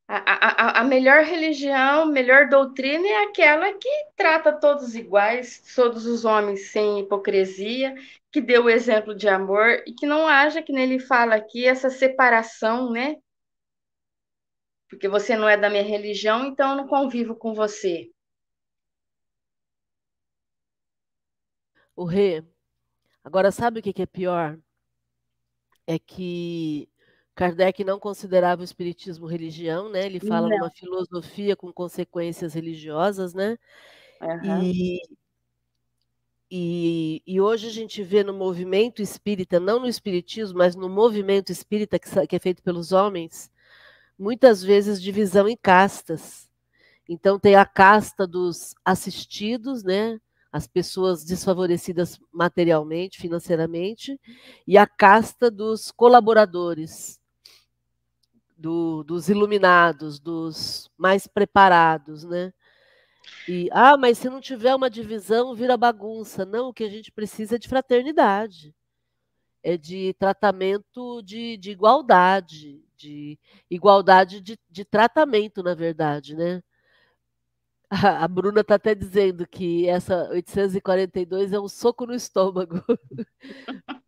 A, a, a melhor religião, melhor doutrina é aquela que trata todos iguais, todos os homens sem hipocrisia, que deu o exemplo de amor e que não haja, que nele fala aqui, essa separação, né? Porque você não é da minha religião, então eu não convivo com você. O rei, agora sabe o que é pior? É que Kardec não considerava o espiritismo religião, né? Ele fala não. numa filosofia com consequências religiosas, né? Uhum. E, e, e, hoje a gente vê no movimento espírita, não no espiritismo, mas no movimento espírita que, que é feito pelos homens, muitas vezes divisão em castas. Então tem a casta dos assistidos, né? As pessoas desfavorecidas materialmente, financeiramente, e a casta dos colaboradores, do, dos iluminados, dos mais preparados, né? E, ah, mas se não tiver uma divisão, vira bagunça. Não, o que a gente precisa é de fraternidade, é de tratamento de, de igualdade, de igualdade de, de tratamento, na verdade, né? A, Bruna está até dizendo que essa 842 é um soco no estômago.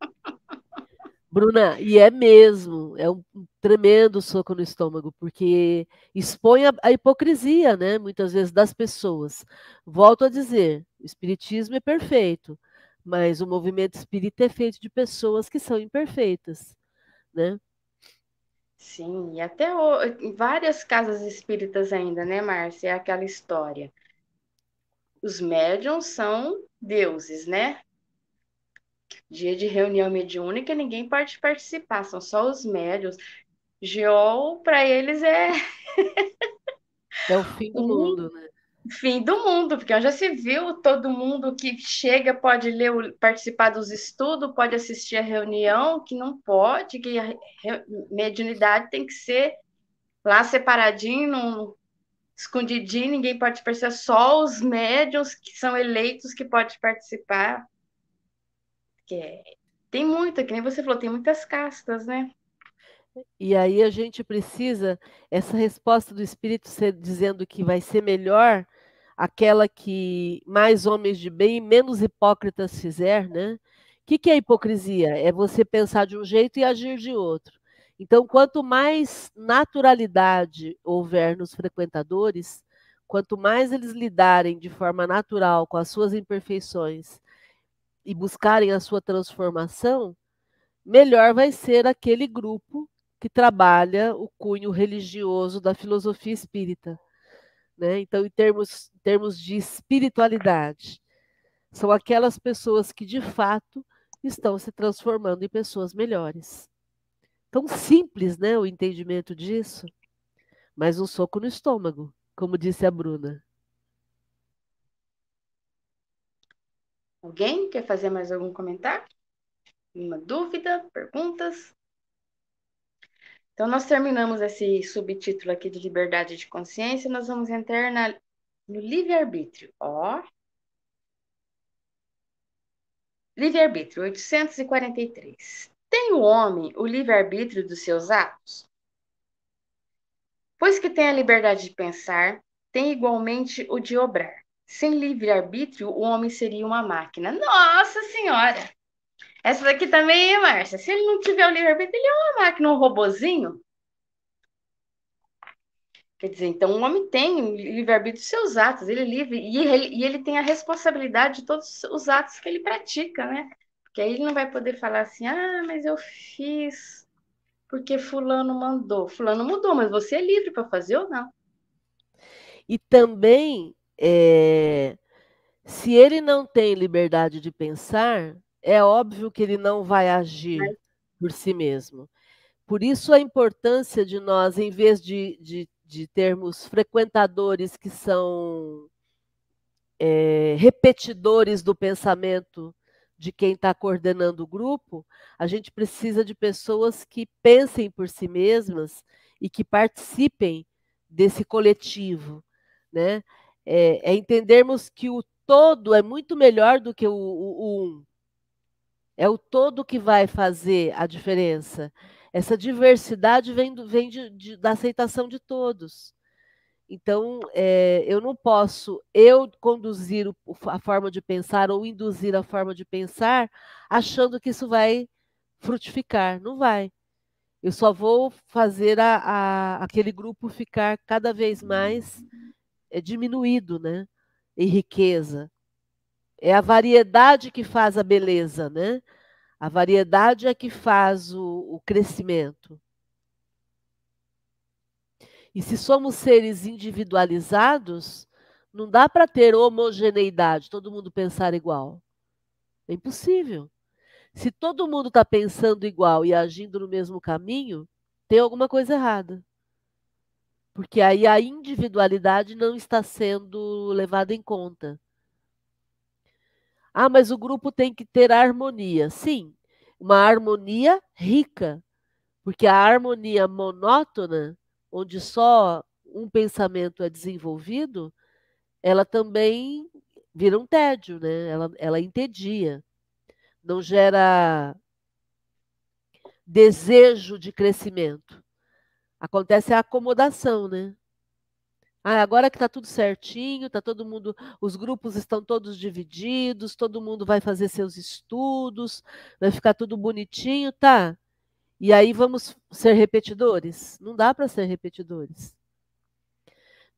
Bruna, e é mesmo, é um tremendo soco no estômago, porque expõe a, a, hipocrisia, né, muitas vezes, das pessoas. Volto a dizer, o espiritismo é perfeito, mas o movimento espírita é feito de pessoas que são imperfeitas, né? Sim, e até o, em várias casas espíritas ainda, né, Márcia? É aquela história. Os médiums são deuses, né? Dia de reunião mediúnica, ninguém pode participar, são só os médiums. Geol, para eles, é. é o fim do mundo, né? Fim do mundo, porque já se viu todo mundo que chega pode ler, participar dos estudos, pode assistir a reunião, que não pode, que a mediunidade tem que ser lá separadinho, num, escondidinho, ninguém pode perceber, só os médiums que são eleitos que pode participar. Que é, tem muita, que nem você falou, tem muitas castas, né? E aí a gente precisa essa resposta do Espírito ser, dizendo que vai ser melhor aquela que mais homens de bem e menos hipócritas fizer, né? O que, que é hipocrisia? É você pensar de um jeito e agir de outro. Então, quanto mais naturalidade houver nos frequentadores, quanto mais eles lidarem de forma natural com as suas imperfeições e buscarem a sua transformação, melhor vai ser aquele grupo que trabalha o cunho religioso da filosofia espírita. Né? Então, em termos, em termos de espiritualidade, são aquelas pessoas que de fato estão se transformando em pessoas melhores. Tão simples, né, o entendimento disso, mas um soco no estômago, como disse a Bruna. Alguém quer fazer mais algum comentário? Uma dúvida? Perguntas? Então, nós terminamos esse subtítulo aqui de liberdade de consciência, nós vamos entrar na, no livre-arbítrio. Ó. Livre-arbítrio, 843. Tem o homem o livre-arbítrio dos seus atos? Pois que tem a liberdade de pensar, tem igualmente o de obrar. Sem livre-arbítrio, o homem seria uma máquina. Nossa Senhora! Essa daqui também, Márcia. Se ele não tiver o livre-arbítrio, ele é uma máquina, um robozinho. Quer dizer, então o homem tem livre-arbítrio dos seus atos, ele é livre, e ele, e ele tem a responsabilidade de todos os atos que ele pratica, né? Porque aí ele não vai poder falar assim, ah, mas eu fiz porque fulano mandou. Fulano mudou, mas você é livre para fazer ou não. E também é, se ele não tem liberdade de pensar, é óbvio que ele não vai agir por si mesmo. Por isso a importância de nós, em vez de, de, de termos frequentadores que são é, repetidores do pensamento de quem está coordenando o grupo, a gente precisa de pessoas que pensem por si mesmas e que participem desse coletivo, né? é, é entendermos que o todo é muito melhor do que o, o, o um. É o todo que vai fazer a diferença. Essa diversidade vem, do, vem de, de, da aceitação de todos. Então, é, eu não posso eu conduzir o, a forma de pensar ou induzir a forma de pensar achando que isso vai frutificar. Não vai. Eu só vou fazer a, a, aquele grupo ficar cada vez mais é diminuído, né? Em riqueza. É a variedade que faz a beleza, né? A variedade é que faz o, o crescimento. E se somos seres individualizados, não dá para ter homogeneidade, todo mundo pensar igual. É impossível. Se todo mundo está pensando igual e agindo no mesmo caminho, tem alguma coisa errada porque aí a individualidade não está sendo levada em conta. Ah, mas o grupo tem que ter harmonia. Sim, uma harmonia rica, porque a harmonia monótona, onde só um pensamento é desenvolvido, ela também vira um tédio, né? Ela, ela entedia. Não gera desejo de crescimento. Acontece a acomodação, né? Ah, agora que está tudo certinho, está todo mundo, os grupos estão todos divididos, todo mundo vai fazer seus estudos, vai ficar tudo bonitinho, tá? E aí vamos ser repetidores? Não dá para ser repetidores.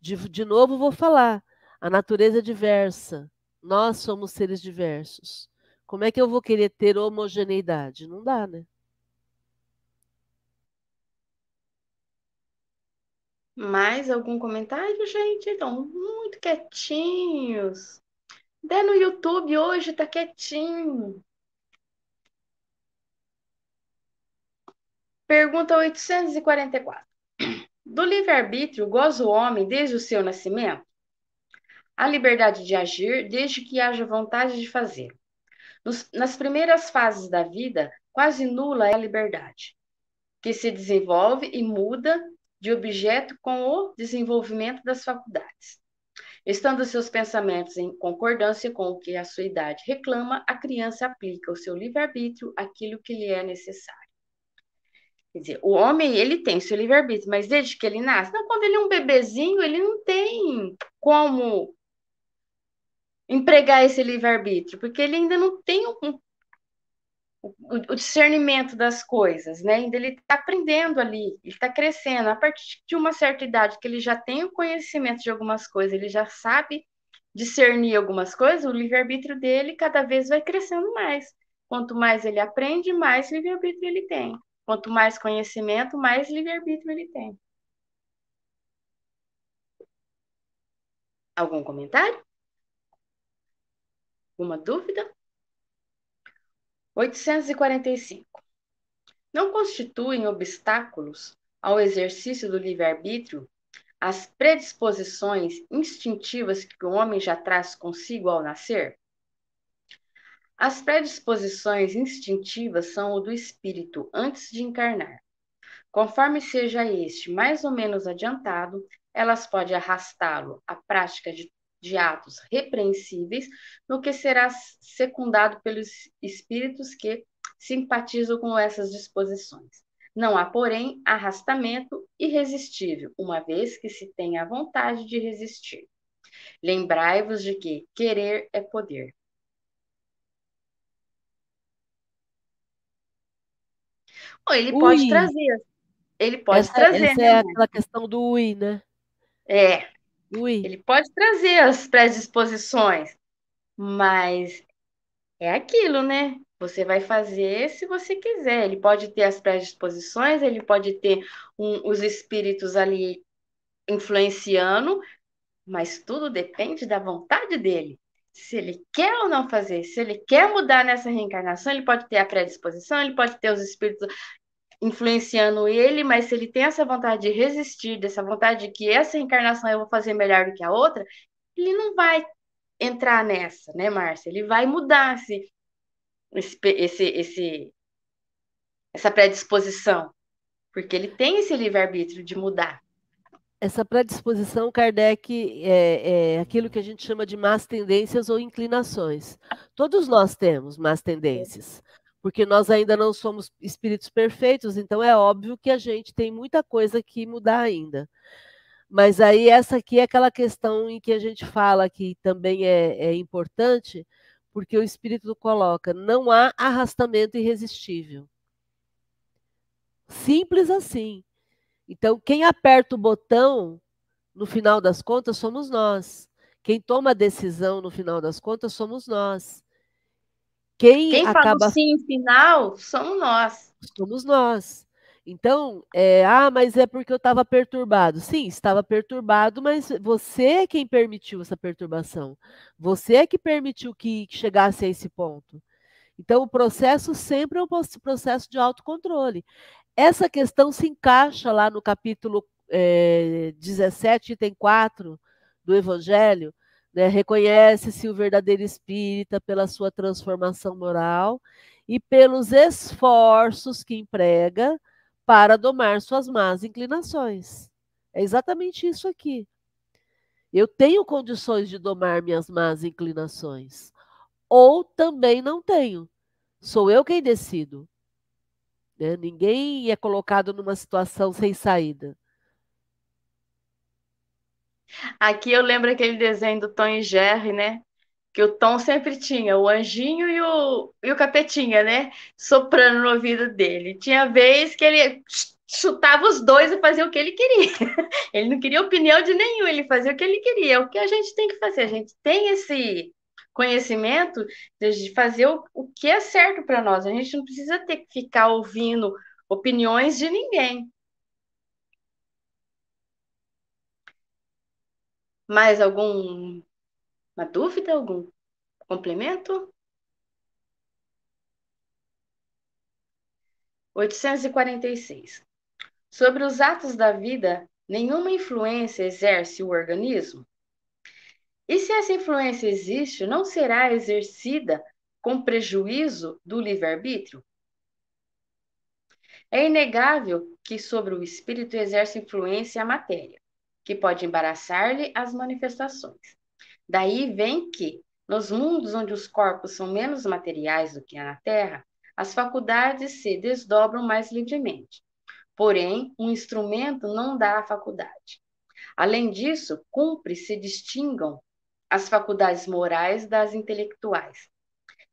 De, de novo, vou falar. A natureza é diversa. Nós somos seres diversos. Como é que eu vou querer ter homogeneidade? Não dá, né? Mais algum comentário, gente? Estão muito quietinhos. Até no YouTube hoje tá quietinho. Pergunta 844. Do livre-arbítrio goza o homem desde o seu nascimento? A liberdade de agir desde que haja vontade de fazer. Nos, nas primeiras fases da vida, quase nula é a liberdade, que se desenvolve e muda de objeto com o desenvolvimento das faculdades. Estando seus pensamentos em concordância com o que a sua idade reclama, a criança aplica o seu livre-arbítrio àquilo que lhe é necessário. Quer dizer, o homem, ele tem seu livre-arbítrio, mas desde que ele nasce, não, quando ele é um bebezinho, ele não tem como empregar esse livre-arbítrio, porque ele ainda não tem um, o, discernimento das coisas, né? Ainda ele está aprendendo ali, ele está crescendo. A partir de uma certa idade que ele já tem o conhecimento de algumas coisas, ele já sabe discernir algumas coisas, o livre-arbítrio dele cada vez vai crescendo mais. Quanto mais ele aprende, mais livre-arbítrio ele tem. Quanto mais conhecimento, mais livre-arbítrio ele tem. Algum comentário? Alguma dúvida? 845. Não constituem obstáculos ao exercício do livre-arbítrio as predisposições instintivas que o homem já traz consigo ao nascer? As predisposições instintivas são o do espírito antes de encarnar. Conforme seja este mais ou menos adiantado, elas podem arrastá-lo à prática de de atos repreensíveis, no que será secundado pelos espíritos que simpatizam com essas disposições. Não há, porém, arrastamento irresistível, uma vez que se tem a vontade de resistir. Lembrai-vos de que querer é poder. Ou ele ui. pode trazer. Ele pode essa, trazer. Essa né? é aquela questão do ui, né? É, Ui. Ele pode trazer as predisposições, mas é aquilo, né? Você vai fazer se você quiser. Ele pode ter as predisposições, ele pode ter um, os espíritos ali influenciando, mas tudo depende da vontade dele. Se ele quer ou não fazer, se ele quer mudar nessa reencarnação, ele pode ter a predisposição, ele pode ter os espíritos influenciando ele, mas se ele tem essa vontade de resistir, dessa vontade de que essa encarnação eu vou fazer melhor do que a outra, ele não vai entrar nessa, né, Márcia? Ele vai mudar esse, esse, esse, essa predisposição, porque ele tem esse livre-arbítrio de mudar. Essa predisposição, Kardec, é, é aquilo que a gente chama de más tendências ou inclinações. Todos nós temos más tendências porque nós ainda não somos espíritos perfeitos, então é óbvio que a gente tem muita coisa que mudar ainda. Mas aí essa aqui é aquela questão em que a gente fala que também é, é importante, porque o espírito coloca, não há arrastamento irresistível. Simples assim. Então, quem aperta o botão, no final das contas, somos nós. Quem toma a decisão, no final das contas, somos nós. Quem, Quem acaba... fala sim final somos nós. Somos nós. Então, é, ah, mas é porque eu estava perturbado. Sim, estava perturbado, mas você é quem permitiu essa perturbação. Você é que permitiu que, que chegasse a esse ponto. Então, o processo sempre é um processo de autocontrole. Essa questão se encaixa lá no capítulo é, 17, item 4 do Evangelho, né? Reconhece-se o verdadeiro espírita pela sua transformação moral e pelos esforços que emprega para domar suas más inclinações. É exatamente isso aqui. Eu tenho condições de domar minhas más inclinações, ou também não tenho. Sou eu quem decido. Né? Ninguém é colocado numa situação sem saída. Aqui eu lembro aquele desenho do Tom e Jerry, né? Que o Tom sempre tinha o anjinho e o, e o capetinha, né? Soprando no ouvido dele. Tinha vez que ele chutava os dois e fazia o que ele queria. Ele não queria opinião de nenhum, ele fazia o que ele queria. O que a gente tem que fazer. A gente tem esse conhecimento de fazer o, o que é certo para nós. A gente não precisa ter que ficar ouvindo opiniões de ninguém. Mais alguma dúvida, algum complemento? 846. Sobre os atos da vida, nenhuma influência exerce o organismo? E se essa influência existe, não será exercida com prejuízo do livre-arbítrio? É inegável que sobre o espírito exerce influência a matéria, que pode embaraçar-lhe as manifestações. Daí vem que, nos mundos onde os corpos são menos materiais do que na Terra, as faculdades se desdobram mais livremente. Porém, um instrumento não dá a faculdade. Além disso, cumpre se distingam as faculdades morais das intelectuais.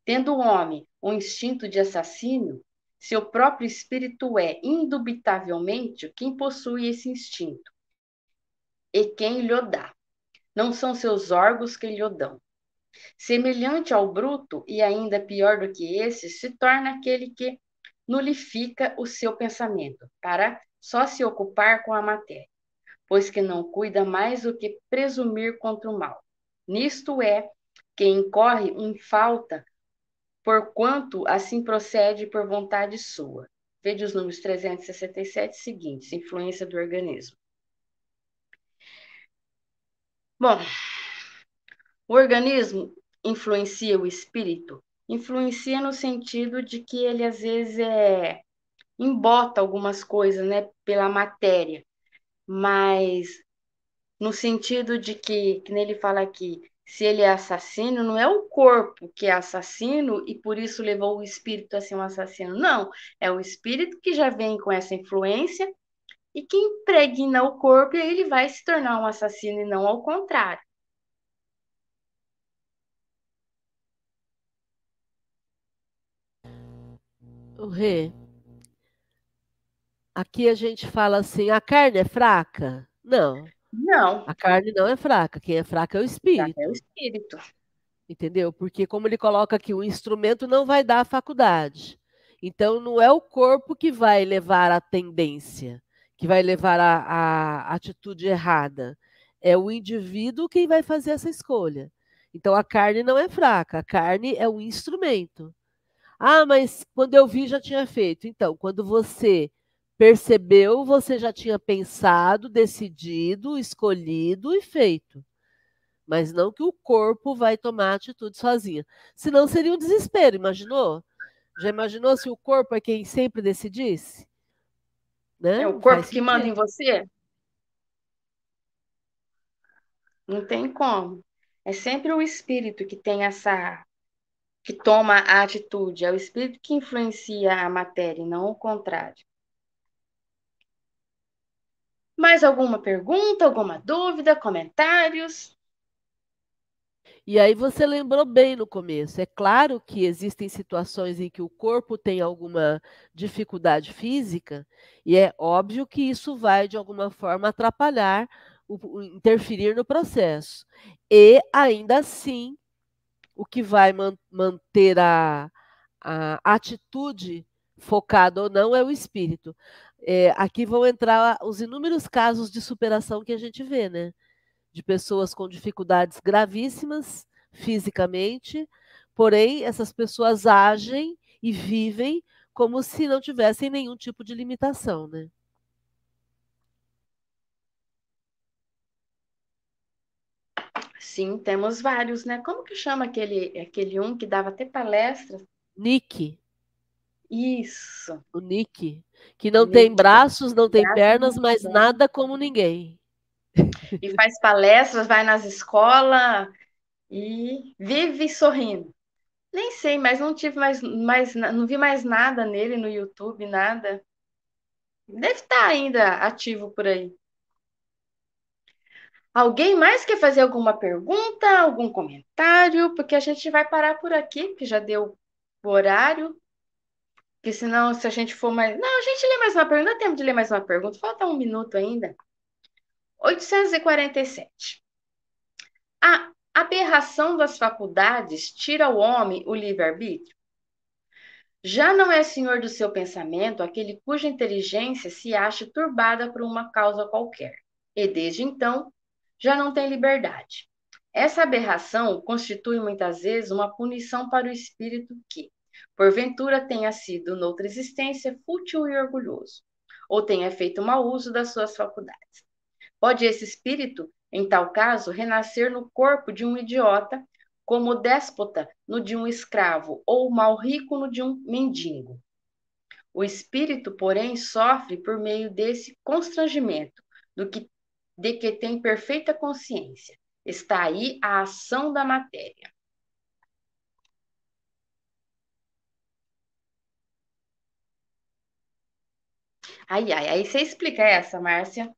Tendo o homem o instinto de assassínio, seu próprio espírito é, indubitavelmente, quem possui esse instinto e quem lhe dá. Não são seus órgãos que lhe dão. Semelhante ao bruto, e ainda pior do que esse, se torna aquele que nulifica o seu pensamento, para só se ocupar com a matéria, pois que não cuida mais do que presumir contra o mal. Nisto é que incorre em falta, porquanto assim procede por vontade sua. Veja os números 367 seguintes, influência do organismo. Bom, o organismo influencia o espírito influencia no sentido de que ele às vezes é embota algumas coisas, né, pela matéria, mas no sentido de que, que ele fala aqui, se ele é assassino, não é o corpo que é assassino e por isso levou o espírito a ser um assassino. Não, é o espírito que já vem com essa influência e que impregna o corpo e aí ele vai se tornar um assassino e não ao contrário. O Rê, aqui a gente fala assim, a carne é fraca? Não. Não. A carne não é fraca, quem é fraca é o espírito. É o espírito. Entendeu? Porque como ele coloca aqui, o instrumento não vai dar a faculdade. Então não é o corpo que vai levar a tendência, que vai levar a atitude errada. É o indivíduo quem vai fazer essa escolha. Então a carne não é fraca, a carne é um instrumento. Ah, mas quando eu vi já tinha feito. Então, quando você percebeu, você já tinha pensado, decidido, escolhido e feito. Mas não que o corpo vai tomar atitude sozinha. Senão seria um desespero, imaginou? Já imaginou se o corpo é quem sempre decidisse? Né? É o corpo que manda em você? Não tem como. É sempre o espírito que tem essa que toma a atitude, é o espírito que influencia a matéria, e não o contrário. Mais alguma pergunta, alguma dúvida, comentários? E aí você lembrou bem no começo. É claro que existem situações em que o corpo tem alguma dificuldade física, e é óbvio que isso vai, de alguma forma, atrapalhar, interferir no processo. E ainda assim, o que vai man manter a, a atitude focada ou não é o espírito. É, aqui vão entrar os inúmeros casos de superação que a gente vê, né? De pessoas com dificuldades gravíssimas fisicamente, porém essas pessoas agem e vivem como se não tivessem nenhum tipo de limitação, né? Sim, temos vários, né? Como que chama aquele, aquele um que dava até palestras? Nick. Isso. O Nick. Que não Nick. tem braços, não tem pernas, mas nada como ninguém. E faz palestras, vai nas escolas e vive sorrindo. Nem sei, mas não tive mais, mais não vi mais nada nele no YouTube, nada. Deve estar ainda ativo por aí. Alguém mais quer fazer alguma pergunta, algum comentário? Porque a gente vai parar por aqui, que já deu o horário. Porque senão, se a gente for mais. Não, a gente lê mais uma pergunta. Dá tempo de ler mais uma pergunta. Falta um minuto ainda. 847. A aberração das faculdades tira ao homem o livre-arbítrio? Já não é senhor do seu pensamento aquele cuja inteligência se acha turbada por uma causa qualquer, e desde então já não tem liberdade. Essa aberração constitui muitas vezes uma punição para o espírito que, porventura, tenha sido, noutra existência, fútil e orgulhoso, ou tenha feito mau uso das suas faculdades. Pode esse espírito, em tal caso, renascer no corpo de um idiota, como déspota no de um escravo, ou mal rico no de um mendigo. O espírito, porém, sofre por meio desse constrangimento, do que de que tem perfeita consciência. Está aí a ação da matéria. Ai, ai, aí você explica essa, Márcia.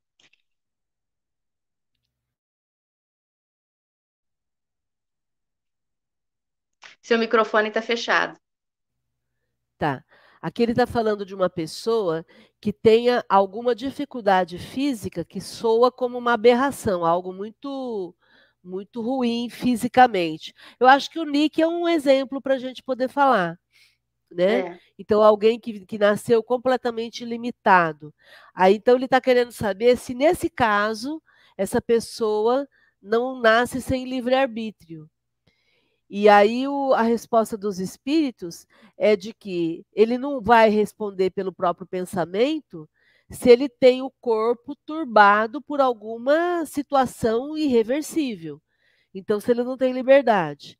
Seu microfone está fechado. Tá. Aqui ele está falando de uma pessoa que tenha alguma dificuldade física que soa como uma aberração, algo muito muito ruim fisicamente. Eu acho que o Nick é um exemplo para a gente poder falar. Né? É. Então, alguém que, que nasceu completamente limitado. Aí, então, ele está querendo saber se, nesse caso, essa pessoa não nasce sem livre-arbítrio. E aí o, a resposta dos espíritos é de que ele não vai responder pelo próprio pensamento se ele tem o corpo turbado por alguma situação irreversível. Então, se ele não tem liberdade.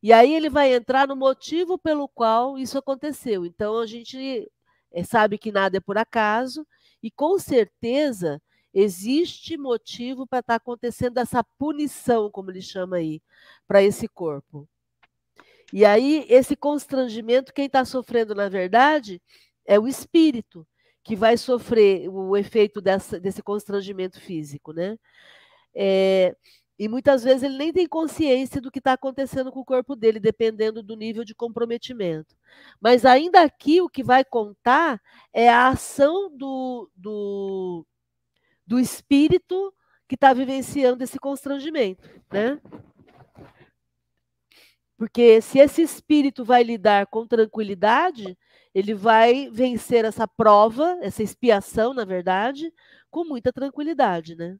E aí ele vai entrar no motivo pelo qual isso aconteceu. Então, a gente eh, sabe que nada é por acaso, e com certeza existe motivo para estar tá acontecendo essa punição, como ele chama aí, para esse corpo. E aí, esse constrangimento, quem está sofrendo, na verdade, é o espírito, que vai sofrer o efeito dessa, desse constrangimento físico, né? É, e muitas vezes ele nem tem consciência do que está acontecendo com o corpo dele, dependendo do nível de comprometimento. Mas ainda aqui, o que vai contar é a ação do, do, do espírito que está vivenciando esse constrangimento, né? Porque se esse espírito vai lidar com tranquilidade, ele vai vencer essa prova, essa expiação, na verdade, com muita tranquilidade, né?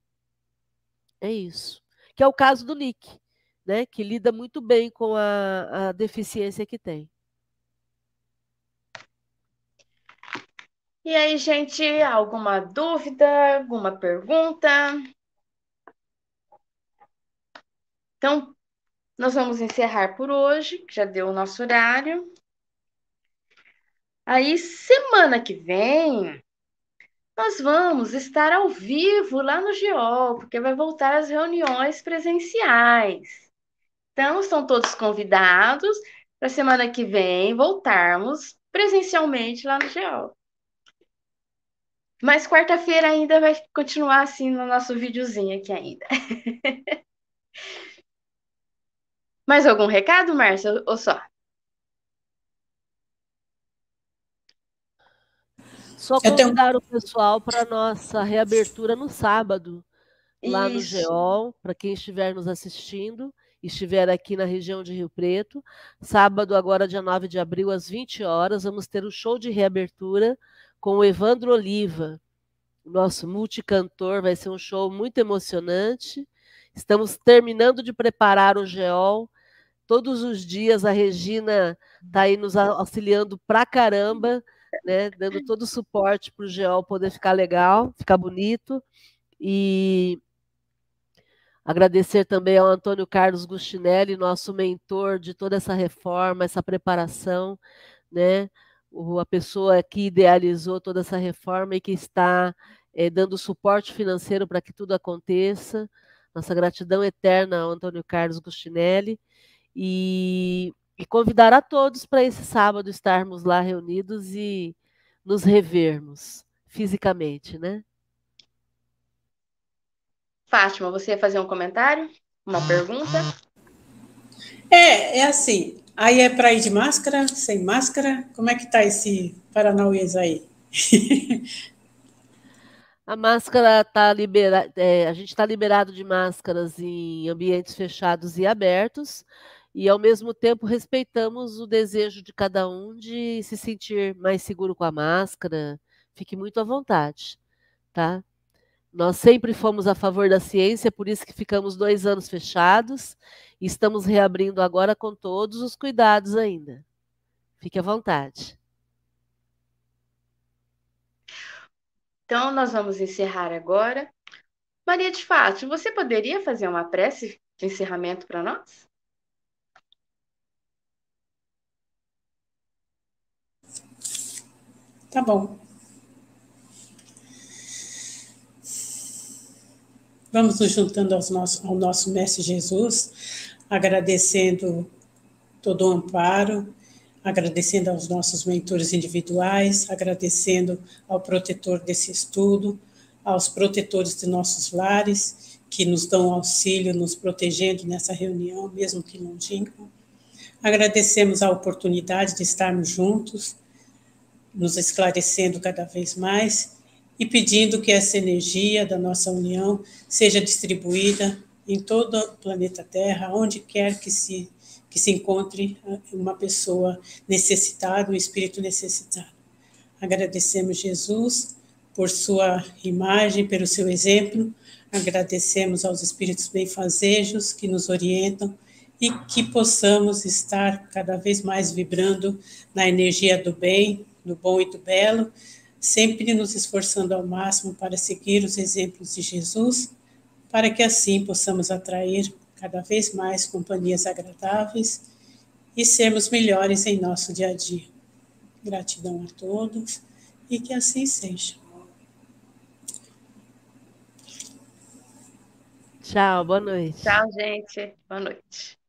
É isso. Que é o caso do Nick, né? Que lida muito bem com a, a deficiência que tem. E aí, gente, alguma dúvida, alguma pergunta? Então, nós vamos encerrar por hoje, que já deu o nosso horário. Aí, semana que vem, nós vamos estar ao vivo lá no GEOL, porque vai voltar as reuniões presenciais. Então, estão todos convidados para semana que vem voltarmos presencialmente lá no GEOL. Mas quarta-feira ainda vai continuar assim no nosso videozinho aqui ainda. Mais algum recado, Márcia, ou só? Só convidar tenho... o pessoal para a nossa reabertura no sábado, lá Isso. no GEOL, para quem estiver nos assistindo, estiver aqui na região de Rio Preto. Sábado, agora, dia 9 de abril, às 20 horas, vamos ter o um show de reabertura com o Evandro Oliva, nosso multicantor. Vai ser um show muito emocionante. Estamos terminando de preparar o GEOL. Todos os dias a Regina está aí nos auxiliando pra caramba, né? Dando todo o suporte para o GEOL poder ficar legal, ficar bonito. E agradecer também ao Antônio Carlos Gustinelli, nosso mentor de toda essa reforma, essa preparação, né? A pessoa que idealizou toda essa reforma e que está é, dando suporte financeiro para que tudo aconteça. Nossa gratidão eterna ao Antônio Carlos Gustinelli. E, e convidar a todos para esse sábado estarmos lá reunidos e nos revermos fisicamente, né? Fátima, você ia fazer um comentário? Uma pergunta? É, é assim. Aí é para ir de máscara, sem máscara? Como é que tá esse Paranauês aí? A máscara está liberada, é, a gente está liberado de máscaras em ambientes fechados e abertos, e ao mesmo tempo respeitamos o desejo de cada um de se sentir mais seguro com a máscara. Fique muito à vontade, tá? Nós sempre fomos a favor da ciência, por isso que ficamos dois anos fechados e estamos reabrindo agora com todos os cuidados ainda. Fique à vontade. Então, nós vamos encerrar agora. Maria de Fátima, você poderia fazer uma prece de encerramento para nós? Tá bom. Vamos nos juntando ao nosso Mestre Jesus, agradecendo todo o amparo, agradecendo aos nossos mentores individuais, agradecendo ao protetor desse estudo, aos protetores de nossos lares, que nos dão auxílio, nos protegendo nessa reunião, mesmo que longínqua. Agradecemos a oportunidade de estarmos juntos, nos esclarecendo cada vez mais e pedindo que essa energia da nossa união seja distribuída em todo o planeta Terra, onde quer que se que se encontre uma pessoa necessitada, um espírito necessitado. Agradecemos Jesus por sua imagem, pelo seu exemplo, agradecemos aos espíritos benfazejos que nos orientam e que possamos estar cada vez mais vibrando na energia do bem, do bom e do belo, sempre nos esforçando ao máximo para seguir os exemplos de Jesus, para que assim possamos atrair cada vez mais companhias agradáveis e sermos melhores em nosso dia a dia. Gratidão a todos e que assim seja. Tchau, boa noite. Tchau, gente. Boa noite.